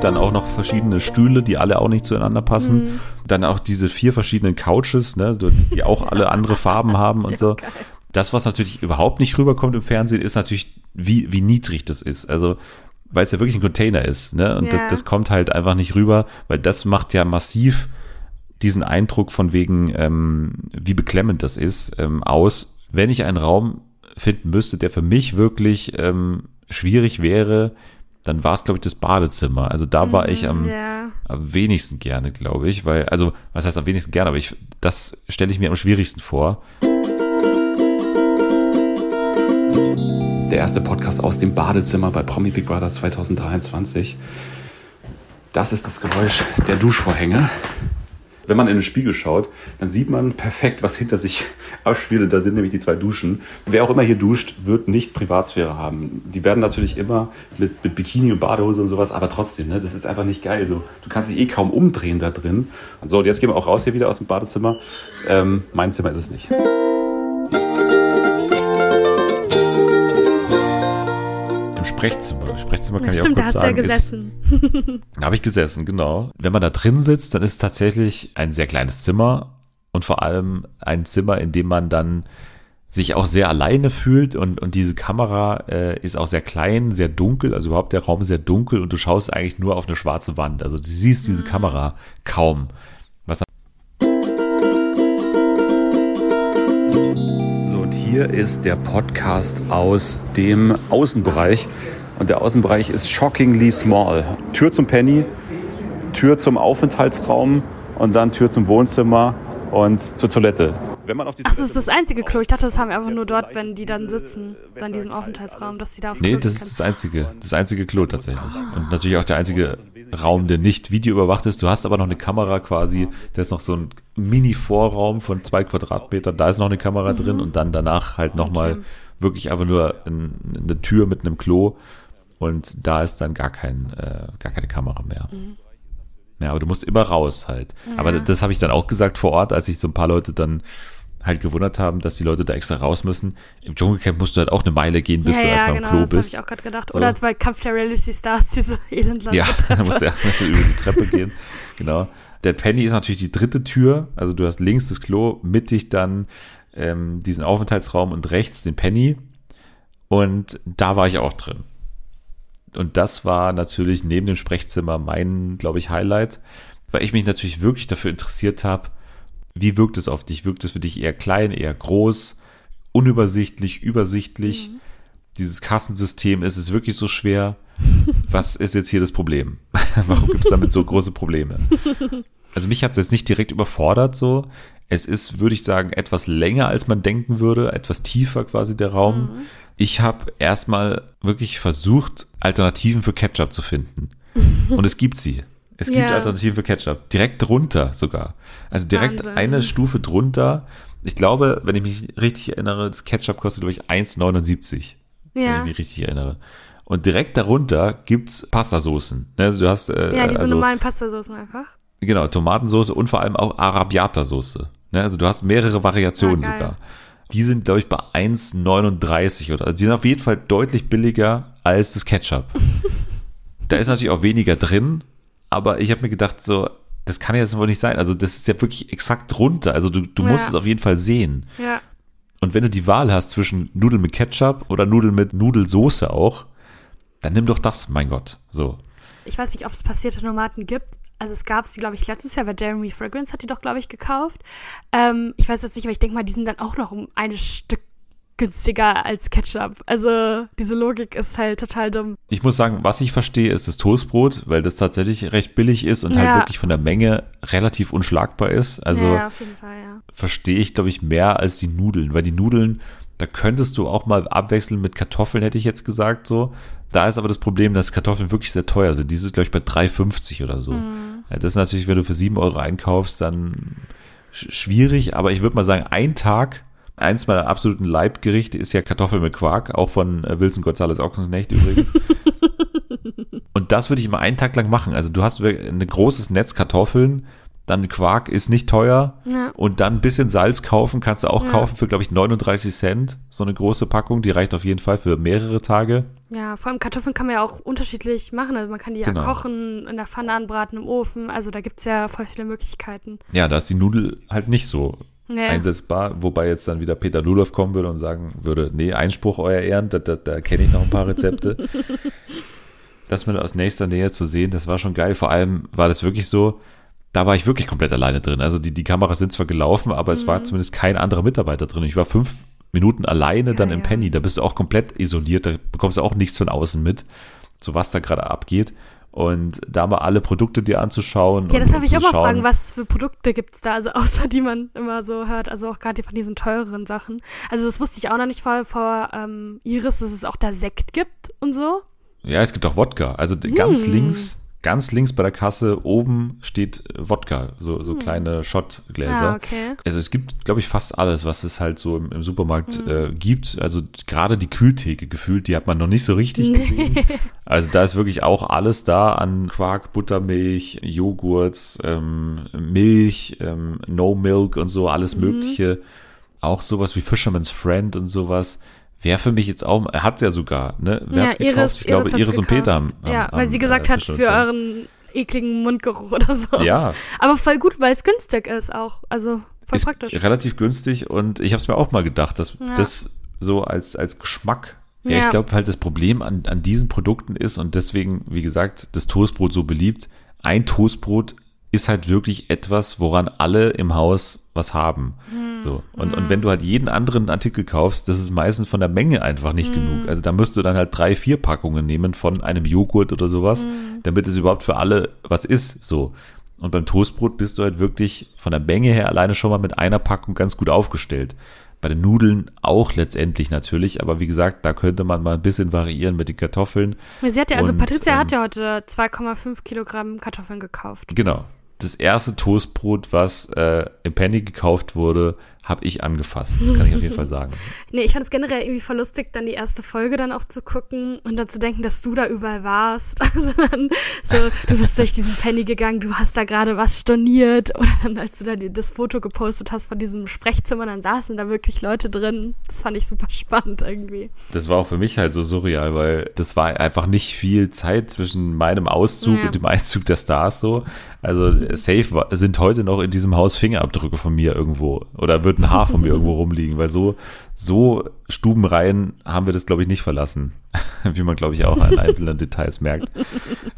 Dann auch noch verschiedene Stühle, die alle auch nicht zueinander passen. Mhm. Dann auch diese vier verschiedenen Couches, ne, die auch alle andere Farben haben und so. Das, was natürlich überhaupt nicht rüberkommt im Fernsehen, ist natürlich, wie, wie niedrig das ist. Also, weil es ja wirklich ein Container ist, ne? Und ja. das, das kommt halt einfach nicht rüber, weil das macht ja massiv diesen Eindruck von wegen, ähm, wie beklemmend das ist, ähm, aus, wenn ich einen Raum finden müsste, der für mich wirklich ähm, schwierig wäre, dann war es, glaube ich, das Badezimmer. Also da war ich am. Mhm, am wenigsten gerne, glaube ich, weil, also, was heißt am wenigsten gerne, aber ich, das stelle ich mir am schwierigsten vor. Der erste Podcast aus dem Badezimmer bei Promi Big Brother 2023. Das ist das Geräusch der Duschvorhänge wenn man in den Spiegel schaut, dann sieht man perfekt, was hinter sich abspielt. Da sind nämlich die zwei Duschen. Wer auch immer hier duscht, wird nicht Privatsphäre haben. Die werden natürlich immer mit, mit Bikini und Badehose und sowas, aber trotzdem, ne, das ist einfach nicht geil. So, du kannst dich eh kaum umdrehen da drin. So, und jetzt gehen wir auch raus hier wieder aus dem Badezimmer. Ähm, mein Zimmer ist es nicht. Sprechzimmer. Sprechzimmer kann Ja, ich stimmt, auch da kurz hast du ja sagen. gesessen. Da habe ich gesessen, genau. Wenn man da drin sitzt, dann ist es tatsächlich ein sehr kleines Zimmer und vor allem ein Zimmer, in dem man dann sich auch sehr alleine fühlt und, und diese Kamera äh, ist auch sehr klein, sehr dunkel, also überhaupt der Raum ist sehr dunkel und du schaust eigentlich nur auf eine schwarze Wand. Also du siehst diese Kamera kaum. Hier ist der Podcast aus dem Außenbereich. Und der Außenbereich ist shockingly small. Tür zum Penny, Tür zum Aufenthaltsraum und dann Tür zum Wohnzimmer und zur Toilette. Wenn man auf die Achso, das ist das einzige Klo. Ich dachte, das haben wir einfach nur dort, wenn die dann sitzen, äh, dann in diesem Aufenthaltsraum, dass die da aufs Nee, Klo das gehen ist das einzige, das einzige Klo tatsächlich. Und natürlich auch der einzige Raum, der nicht videoüberwacht ist. Du hast aber noch eine Kamera quasi, da ist noch so ein Mini-Vorraum von zwei Quadratmetern, da ist noch eine Kamera drin und dann danach halt nochmal Okay. wirklich einfach nur ein, eine Tür mit einem Klo und da ist dann gar kein, äh, gar keine Kamera mehr. Ja, aber du musst immer raus halt. Aber das habe ich dann auch gesagt vor Ort, als sich so ein paar Leute dann halt gewundert haben, dass die Leute da extra raus müssen. Im Dschungelcamp musst du halt auch eine Meile gehen, bis ja, du ja, erstmal genau, im Klo das habe bist. ich auch gerade gedacht. So. Oder bei Kampf der Reality Stars, diese elendlange Ja, da musst du ja über die Treppe gehen. Genau. Der Penny ist natürlich die dritte Tür. Also du hast links das Klo, mittig dann ähm, diesen Aufenthaltsraum und rechts den Penny. Und da war ich auch drin. Und das war natürlich neben dem Sprechzimmer mein, glaube ich, Highlight, weil ich mich natürlich wirklich dafür interessiert habe, wie wirkt es auf dich? Wirkt es für dich eher klein, eher groß, unübersichtlich, übersichtlich? Dieses Kassensystem, ist es wirklich so schwer? Was ist jetzt hier das Problem? Warum gibt es damit so große Probleme? Also mich hat es jetzt nicht direkt überfordert so. Es ist, würde ich sagen, etwas länger, als man denken würde, etwas tiefer quasi der Raum. Ich habe erstmal wirklich versucht, Alternativen für Ketchup zu finden. Und es gibt sie. Es gibt Ja. Alternativen für Ketchup. Direkt drunter sogar. Also direkt Wahnsinn. eine Stufe drunter. Ich glaube, wenn ich mich richtig erinnere, das Ketchup kostet, glaube ich, 1,79 wenn Ja, ich mich richtig erinnere. Und direkt darunter gibt's Pastasoßen. Ne, du hast äh, ja diese also, normalen Pastasoßen einfach. genau Tomatensoße und vor allem auch Arabiata-Soße. Ne, also du hast mehrere Variationen Ah, geil. sogar. Die sind, glaube ich, bei 1,39 oder also die sind auf jeden Fall deutlich billiger als das Ketchup. da ist natürlich auch weniger drin, aber ich habe mir gedacht, so, das kann jetzt wohl nicht sein. Also das ist ja wirklich exakt drunter. Also du, du musst Ja. es auf jeden Fall sehen. Ja. Und wenn du die Wahl hast zwischen Nudeln mit Ketchup oder Nudeln mit Nudelsoße auch, dann nimm doch das, mein Gott. So. Ich weiß nicht, ob es passierte Tomaten gibt. Also es gab sie, glaube ich, letztes Jahr, weil Jeremy Fragrance hat die doch, glaube ich, gekauft. Ähm, ich weiß jetzt nicht, aber ich denke mal, die sind dann auch noch um ein Stück günstiger als Ketchup. Also diese Logik ist halt total dumm. Ich muss sagen, was ich verstehe, ist das Toastbrot, weil das tatsächlich recht billig ist und Ja. halt wirklich von der Menge relativ unschlagbar ist. Also ja, auf jeden Fall, ja. verstehe ich, glaube ich, mehr als die Nudeln, weil die Nudeln, da könntest du auch mal abwechseln mit Kartoffeln, hätte ich jetzt gesagt, so. Da ist aber das Problem, dass Kartoffeln wirklich sehr teuer sind. Die sind, glaube ich, bei 3,50 oder so. Ja, das ist natürlich, wenn du für 7 Euro einkaufst, dann sch schwierig, aber ich würde mal sagen, ein Tag, eins meiner absoluten Leibgerichte ist ja Kartoffeln mit Quark, auch von äh, Wilson Gonzales Ochsenknecht übrigens. Und das würde ich mal einen Tag lang machen. Also du hast ein großes Netz Kartoffeln, dann Quark ist nicht teuer Ja. und dann ein bisschen Salz kaufen, kannst du auch Ja. kaufen für, glaube ich, 39 Cent. So eine große Packung, die reicht auf jeden Fall für mehrere Tage. Ja, vor allem Kartoffeln kann man ja auch unterschiedlich machen. Also man kann die ja Genau. kochen, in der Pfanne anbraten, im Ofen. Also da gibt es ja voll viele Möglichkeiten. Ja, da ist die Nudel halt nicht so Nee. einsetzbar, wobei jetzt dann wieder Peter Ludolf kommen würde und sagen würde, nee, Einspruch, euer Ehren, da, da, da kenne ich noch ein paar Rezepte. das mal aus nächster Nähe zu sehen, das war schon geil. Vor allem war das wirklich so, da war ich wirklich komplett alleine drin. Also die, die Kameras sind zwar gelaufen, aber es Mhm. war zumindest kein anderer Mitarbeiter drin. Ich war fünf Minuten alleine dann Geil, im ja. Penny. Da bist du auch komplett isoliert, da bekommst du auch nichts von außen mit, so was da gerade abgeht. Und da mal alle Produkte dir anzuschauen. Ja, das habe ich auch mal fragen, was für Produkte gibt es da, also außer die man immer so hört, also auch gerade von diesen teureren Sachen. Also das wusste ich auch noch nicht vor, vor ähm, Iris, dass es auch da Sekt gibt und so. Ja, es gibt auch Wodka. Also d- ganz Hm. links, ganz links bei der Kasse oben steht Wodka, so, so kleine Shotgläser. Hm. Ah, okay. Also es gibt, glaube ich, fast alles, was es halt so im, im Supermarkt Hm. äh, gibt. Also gerade die Kühltheke gefühlt, die hat man noch nicht so richtig gesehen. Also da ist wirklich auch alles da an Quark, Buttermilch, Joghurts, ähm, Milch, ähm, No Milk und so, alles Mhm. Mögliche. Auch sowas wie Fisherman's Friend und sowas. Wäre für mich jetzt auch, er hat ja sogar, ne? Wer Ja, hat's gekauft? Iris- ich glaube, Iris Iris und gekauft. Peter haben. Ja, haben weil sie haben, gesagt äh, hat, für euren ekligen Mundgeruch oder so. Ja, Aber voll gut, weil es günstig ist auch. Also voll ist praktisch. relativ günstig und ich habe es mir auch mal gedacht, dass Ja. das so als, als Geschmack. Ja, Ja. ich glaube halt das Problem an, an diesen Produkten ist und deswegen, wie gesagt, das Toastbrot so beliebt. Ein Toastbrot ist halt wirklich etwas, woran alle im Haus was haben. So. Und, und wenn du halt jeden anderen Artikel kaufst, das ist meistens von der Menge einfach nicht genug. Also da musst du dann halt drei, vier Packungen nehmen von einem Joghurt oder sowas, damit es überhaupt für alle was ist. So. Und beim Toastbrot bist du halt wirklich von der Menge her alleine schon mal mit einer Packung ganz gut aufgestellt. Bei den Nudeln auch letztendlich natürlich, aber wie gesagt, da könnte man mal ein bisschen variieren mit den Kartoffeln. Sie hat ja, also Und, Patricia ähm, hat ja heute 2,5 Kilogramm Kartoffeln gekauft. Genau. Das erste Toastbrot, was äh, im Penny gekauft wurde, habe ich angefasst. Das kann ich auf jeden Fall sagen. Nee, ich fand es generell irgendwie voll lustig, dann die erste Folge dann auch zu gucken und dann zu denken, dass du da überall warst. Also dann so, du bist durch diesen Penny gegangen, du hast da gerade was storniert oder dann, als du die- das Foto gepostet hast von diesem Sprechzimmer, dann saßen da wirklich Leute drin. Das fand ich super spannend irgendwie. Das war auch für mich halt so surreal, weil das war einfach nicht viel Zeit zwischen meinem Auszug Ja. und dem Einzug der Stars so. Also safe sind heute noch in diesem Haus Fingerabdrücke von mir irgendwo oder wird ein Haar von mir irgendwo rumliegen, weil so so stubenrein haben wir das glaube ich nicht verlassen, wie man glaube ich auch an einzelnen Details merkt.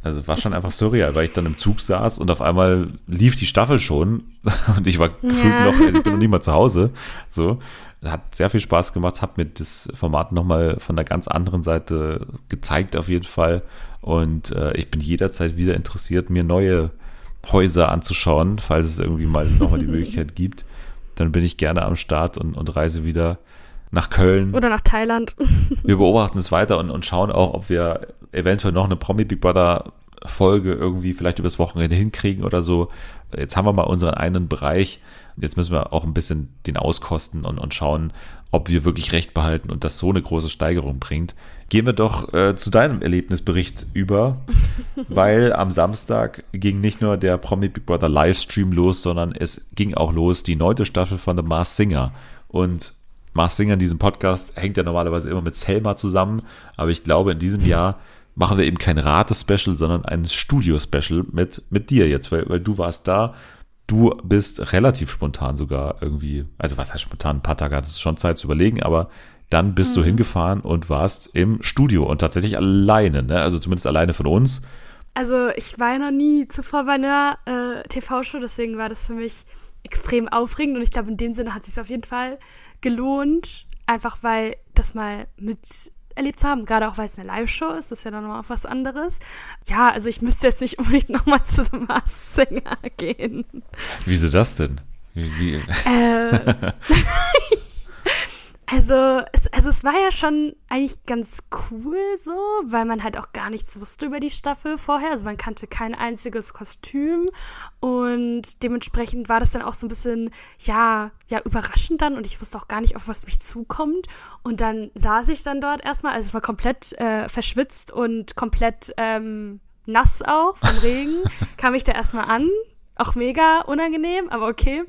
Also es war schon einfach surreal, weil ich dann im Zug saß und auf einmal lief die Staffel schon und ich war gefühlt Ja. noch, also ich bin noch nicht mal zu Hause. So, hat sehr viel Spaß gemacht, hat mir das Format nochmal von der ganz anderen Seite gezeigt auf jeden Fall. Und äh, ich bin jederzeit wieder interessiert, mir neue Häuser anzuschauen, falls es irgendwie mal nochmal die Möglichkeit gibt. Dann bin ich gerne am Start und, und reise wieder nach Köln. Oder nach Thailand. Wir beobachten es weiter und, und schauen auch, ob wir eventuell noch eine Promi Big Brother Folge irgendwie vielleicht übers Wochenende hinkriegen oder so. Jetzt haben wir mal unseren einen Bereich. Jetzt müssen wir auch ein bisschen den auskosten und, und schauen, ob wir wirklich recht behalten und das so eine große Steigerung bringt. Gehen wir doch äh, zu deinem Erlebnisbericht über, weil am Samstag ging nicht nur der Promi Big Brother Livestream los, sondern es ging auch los die neunte Staffel von The Mars Singer. Und Mars Singer in diesem Podcast hängt ja normalerweise immer mit Selma zusammen, aber ich glaube, in diesem Jahr machen wir eben kein Rate-Special, sondern ein Studio-Special mit, mit dir jetzt, weil, weil du warst da. Du bist relativ spontan sogar irgendwie, also was heißt spontan, ein paar Tage hattest du schon Zeit zu überlegen, aber dann bist du hingefahren und warst im Studio und tatsächlich alleine, ne? Also zumindest alleine von uns. Also ich war ja noch nie zuvor bei einer äh, TV-Show, deswegen war das für mich extrem aufregend und ich glaube, in dem Sinne hat es sich auf jeden Fall gelohnt, einfach weil das mal mit erlebt zu haben, gerade auch weil es eine Live-Show ist, das ist ja dann nochmal was anderes. Ja, also ich müsste jetzt nicht unbedingt nochmal zu dem Mars Singer gehen. Wieso das denn? Wie, wie, Äh, also, es, also es war ja schon eigentlich ganz cool so, weil man halt auch gar nichts wusste über die Staffel vorher. Also man kannte kein einziges Kostüm und dementsprechend war das dann auch so ein bisschen, ja, ja, überraschend dann und ich wusste auch gar nicht, auf was mich zukommt. Und dann saß ich dann dort erstmal, also es war komplett äh, verschwitzt und komplett ähm, nass auch vom Regen, kam ich da erstmal an, auch mega unangenehm, aber okay.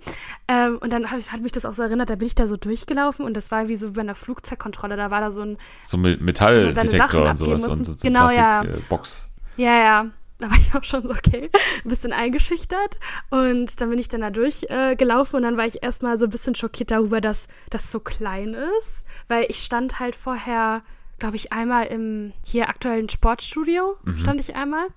Ähm, und dann ich, hat mich das auch so erinnert, da bin ich da so durchgelaufen und das war wie so bei einer Flugzeugkontrolle. Da war da so ein, so Metalldetektor und abgeben sowas und mussten. so, so Genau, ja. Plastikbox. ja, ja. Da war ich auch schon so, okay, ein bisschen eingeschüchtert. Und dann bin ich dann da durchgelaufen äh, und dann war ich erstmal so ein bisschen schockiert darüber, dass das so klein ist. Weil ich stand halt vorher, glaube ich, einmal im hier aktuellen Sportstudio, stand ich einmal.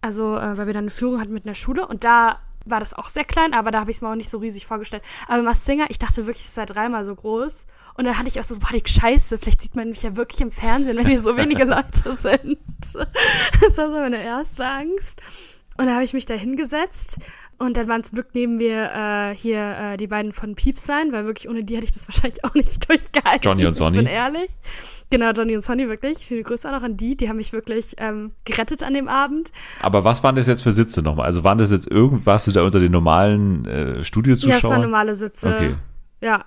Also, äh, weil wir dann eine Führung hatten mit einer Schule und da war das auch sehr klein, aber da habe ich es mir auch nicht so riesig vorgestellt. Aber Mars Singer, ich dachte wirklich, es sei dreimal so groß. Und dann hatte ich auch so, boah, die Scheiße, vielleicht sieht man mich ja wirklich im Fernsehen, wenn hier so wenige Leute sind. Das war so meine erste Angst. Und da habe ich mich da hingesetzt und dann waren es wirklich neben mir äh, hier äh, die beiden von Pieps sein, weil wirklich ohne die hätte ich das wahrscheinlich auch nicht durchgehalten. Johnny und Sonny. Ich bin ehrlich. Genau, Johnny und Sonny wirklich. Schöne Grüße auch noch an die. Die haben mich wirklich ähm, gerettet an dem Abend. Aber was waren das jetzt für Sitze nochmal? Also waren das jetzt irgendwas du da unter den normalen äh, Studiozuschauern? Ja, es waren normale Sitze. Okay. Ja.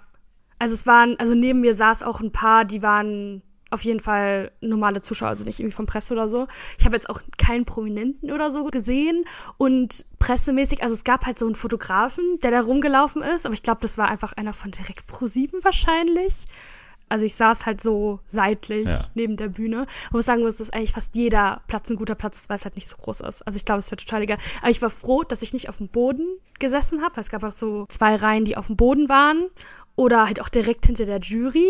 Also es waren, also neben mir saß auch ein paar, die waren auf jeden Fall normale Zuschauer, also nicht irgendwie von Presse oder so. Ich habe jetzt auch keinen Prominenten oder so gesehen und pressemäßig, also es gab halt so einen Fotografen, der da rumgelaufen ist, aber ich glaube, das war einfach einer von direkt Pro7 wahrscheinlich. Also ich saß halt so seitlich Ja. neben der Bühne. Man muss sagen, dass das eigentlich fast jeder Platz ein guter Platz ist, weil es halt nicht so groß ist. Also ich glaube, es wäre total egal. Aber ich war froh, dass ich nicht auf dem Boden gesessen habe, weil es gab auch so zwei Reihen, die auf dem Boden waren. Oder halt auch direkt hinter der Jury.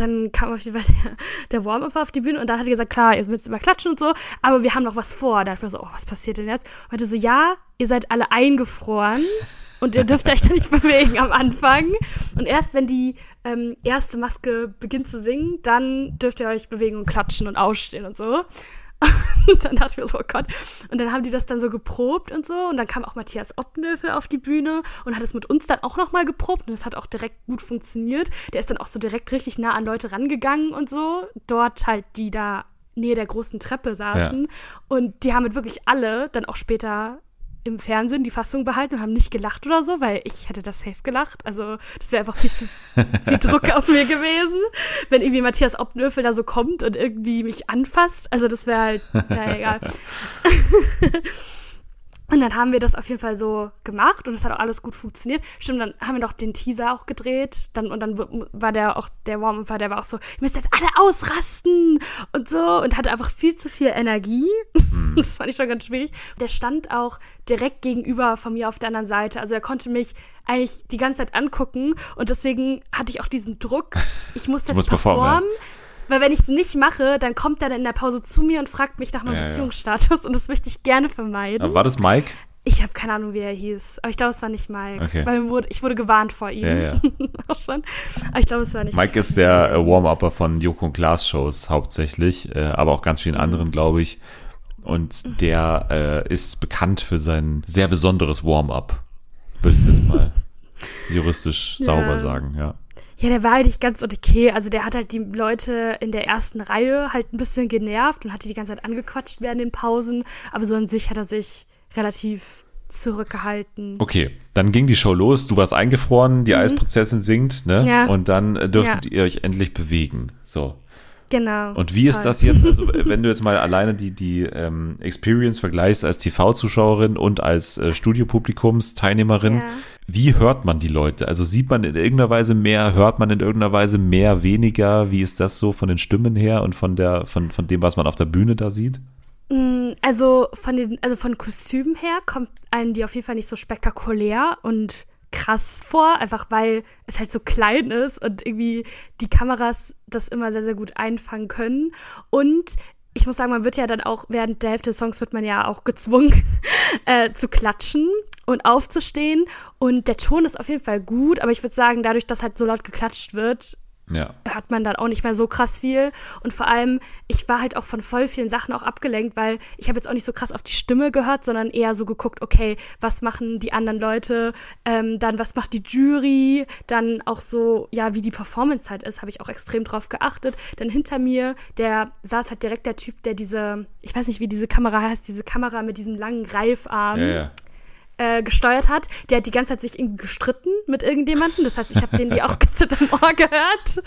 Dann kam auf jeden Fall der, der Warm-Up auf die Bühne und dann hat er gesagt, klar, ihr müsst immer klatschen und so, aber wir haben noch was vor. Da dachte ich so, oh, was passiert denn jetzt? Und meinte so, ja, ihr seid alle eingefroren und ihr dürft euch da nicht bewegen am Anfang. Und erst wenn die ähm, erste Maske beginnt zu singen, dann dürft ihr euch bewegen und klatschen und ausstehen und so. Und dann dachte ich mir so, oh Gott. Und dann haben die das dann so geprobt und so. Und dann kam auch Matthias Oppenhövel auf die Bühne und hat es mit uns dann auch nochmal geprobt. Und das hat auch direkt gut funktioniert. Der ist dann auch so direkt richtig nah an Leute rangegangen und so. Dort halt, die da nähe der großen Treppe saßen. Und die haben mit wirklich alle dann auch später im Fernsehen die Fassung behalten und haben nicht gelacht oder so, weil ich hätte das safe gelacht. Also das wäre einfach viel zu viel Druck auf mir gewesen, wenn irgendwie Matthias Oppenöffel da so kommt und irgendwie mich anfasst. Also das wäre halt, naja, egal. Und dann haben wir das auf jeden Fall so gemacht und es hat auch alles gut funktioniert. Stimmt, dann haben wir doch den Teaser auch gedreht. Dann, und dann war der auch, der Warm war, der war auch so, ihr müsst jetzt alle ausrasten und so und hatte einfach viel zu viel Energie. Das fand ich schon ganz schwierig. Der stand auch direkt gegenüber von mir auf der anderen Seite. Also er konnte mich eigentlich die ganze Zeit angucken und deswegen hatte ich auch diesen Druck. Ich musste jetzt performen, performen. Weil wenn ich es nicht mache, dann kommt er dann in der Pause zu mir und fragt mich nach meinem Ja, ja. Beziehungsstatus und das möchte ich gerne vermeiden. Aber war das Mike? Ich habe keine Ahnung, wie er hieß. Aber ich glaube, es war nicht Mike. Okay. Weil wurde, ich wurde gewarnt vor ihm. Ja, ja. auch schon. Aber ich glaube, es war nicht Mike ich ist der er äh. Warm-Upper von Joko und Klaas Shows hauptsächlich, äh, aber auch ganz vielen Mhm. anderen, glaube ich. Und der äh, ist bekannt für sein sehr besonderes Warm-Up. Würde ich jetzt mal juristisch Ja. sauber sagen, ja. Ja, der war eigentlich ganz okay. Also der hat halt die Leute in der ersten Reihe halt ein bisschen genervt und hat die die ganze Zeit angequatscht während den Pausen. Aber so an sich hat er sich relativ zurückgehalten. Okay, dann ging die Show los. Du warst eingefroren, die Eisprinzessin singt, ne? Mhm. Ja. Und dann äh, dürftet Ja. ihr euch endlich bewegen. So. Genau. Und wie ist Toll. das jetzt, also wenn du jetzt mal alleine die, die ähm, Experience vergleichst als TV-Zuschauerin und als äh, Studiopublikumsteilnehmerin, Ja. wie hört man die Leute? Also sieht man in irgendeiner Weise mehr, hört man in irgendeiner Weise mehr, weniger? Wie ist das so von den Stimmen her und von der, von, von dem, was man auf der Bühne da sieht? Also von den, also von Kostümen her kommt einem die auf jeden Fall nicht so spektakulär und krass vor, einfach weil es halt so klein ist und irgendwie die Kameras das immer sehr, sehr gut einfangen können. Und ich muss sagen, man wird ja dann auch während der Hälfte des Songs wird man ja auch gezwungen äh, zu klatschen und aufzustehen. Und der Ton ist auf jeden Fall gut, aber ich würde sagen, dadurch, dass halt so laut geklatscht wird, Ja. hört man dann auch nicht mehr so krass viel. Und vor allem, ich war halt auch von voll vielen Sachen auch abgelenkt, weil ich habe jetzt auch nicht so krass auf die Stimme gehört, sondern eher so geguckt, okay, was machen die anderen Leute, ähm, dann was macht die Jury, dann auch so, ja, wie die Performance halt ist, habe ich auch extrem drauf geachtet. Dann hinter mir, der saß halt direkt der Typ, der diese, ich weiß nicht, wie diese Kamera heißt, diese Kamera mit diesem langen Greifarm Ja, ja. Äh, gesteuert hat, der hat die ganze Zeit sich irgendwie gestritten mit irgendjemandem. Das heißt, ich habe den die auch ganz im Ohr gehört.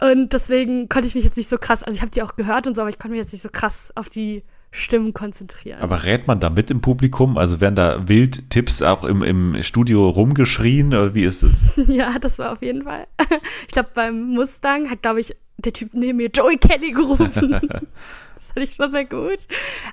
Und deswegen konnte ich mich jetzt nicht so krass, also ich habe die auch gehört und so, aber ich konnte mich jetzt nicht so krass auf die Stimmen konzentrieren. Aber rät man da mit im Publikum? Also werden da wild Tipps auch im, im Studio rumgeschrien oder wie ist es? ja, das war auf jeden Fall. Ich glaube, beim Mustang hat, glaube ich, der Typ neben mir Joey Kelly gerufen. Das fand ich schon sehr gut.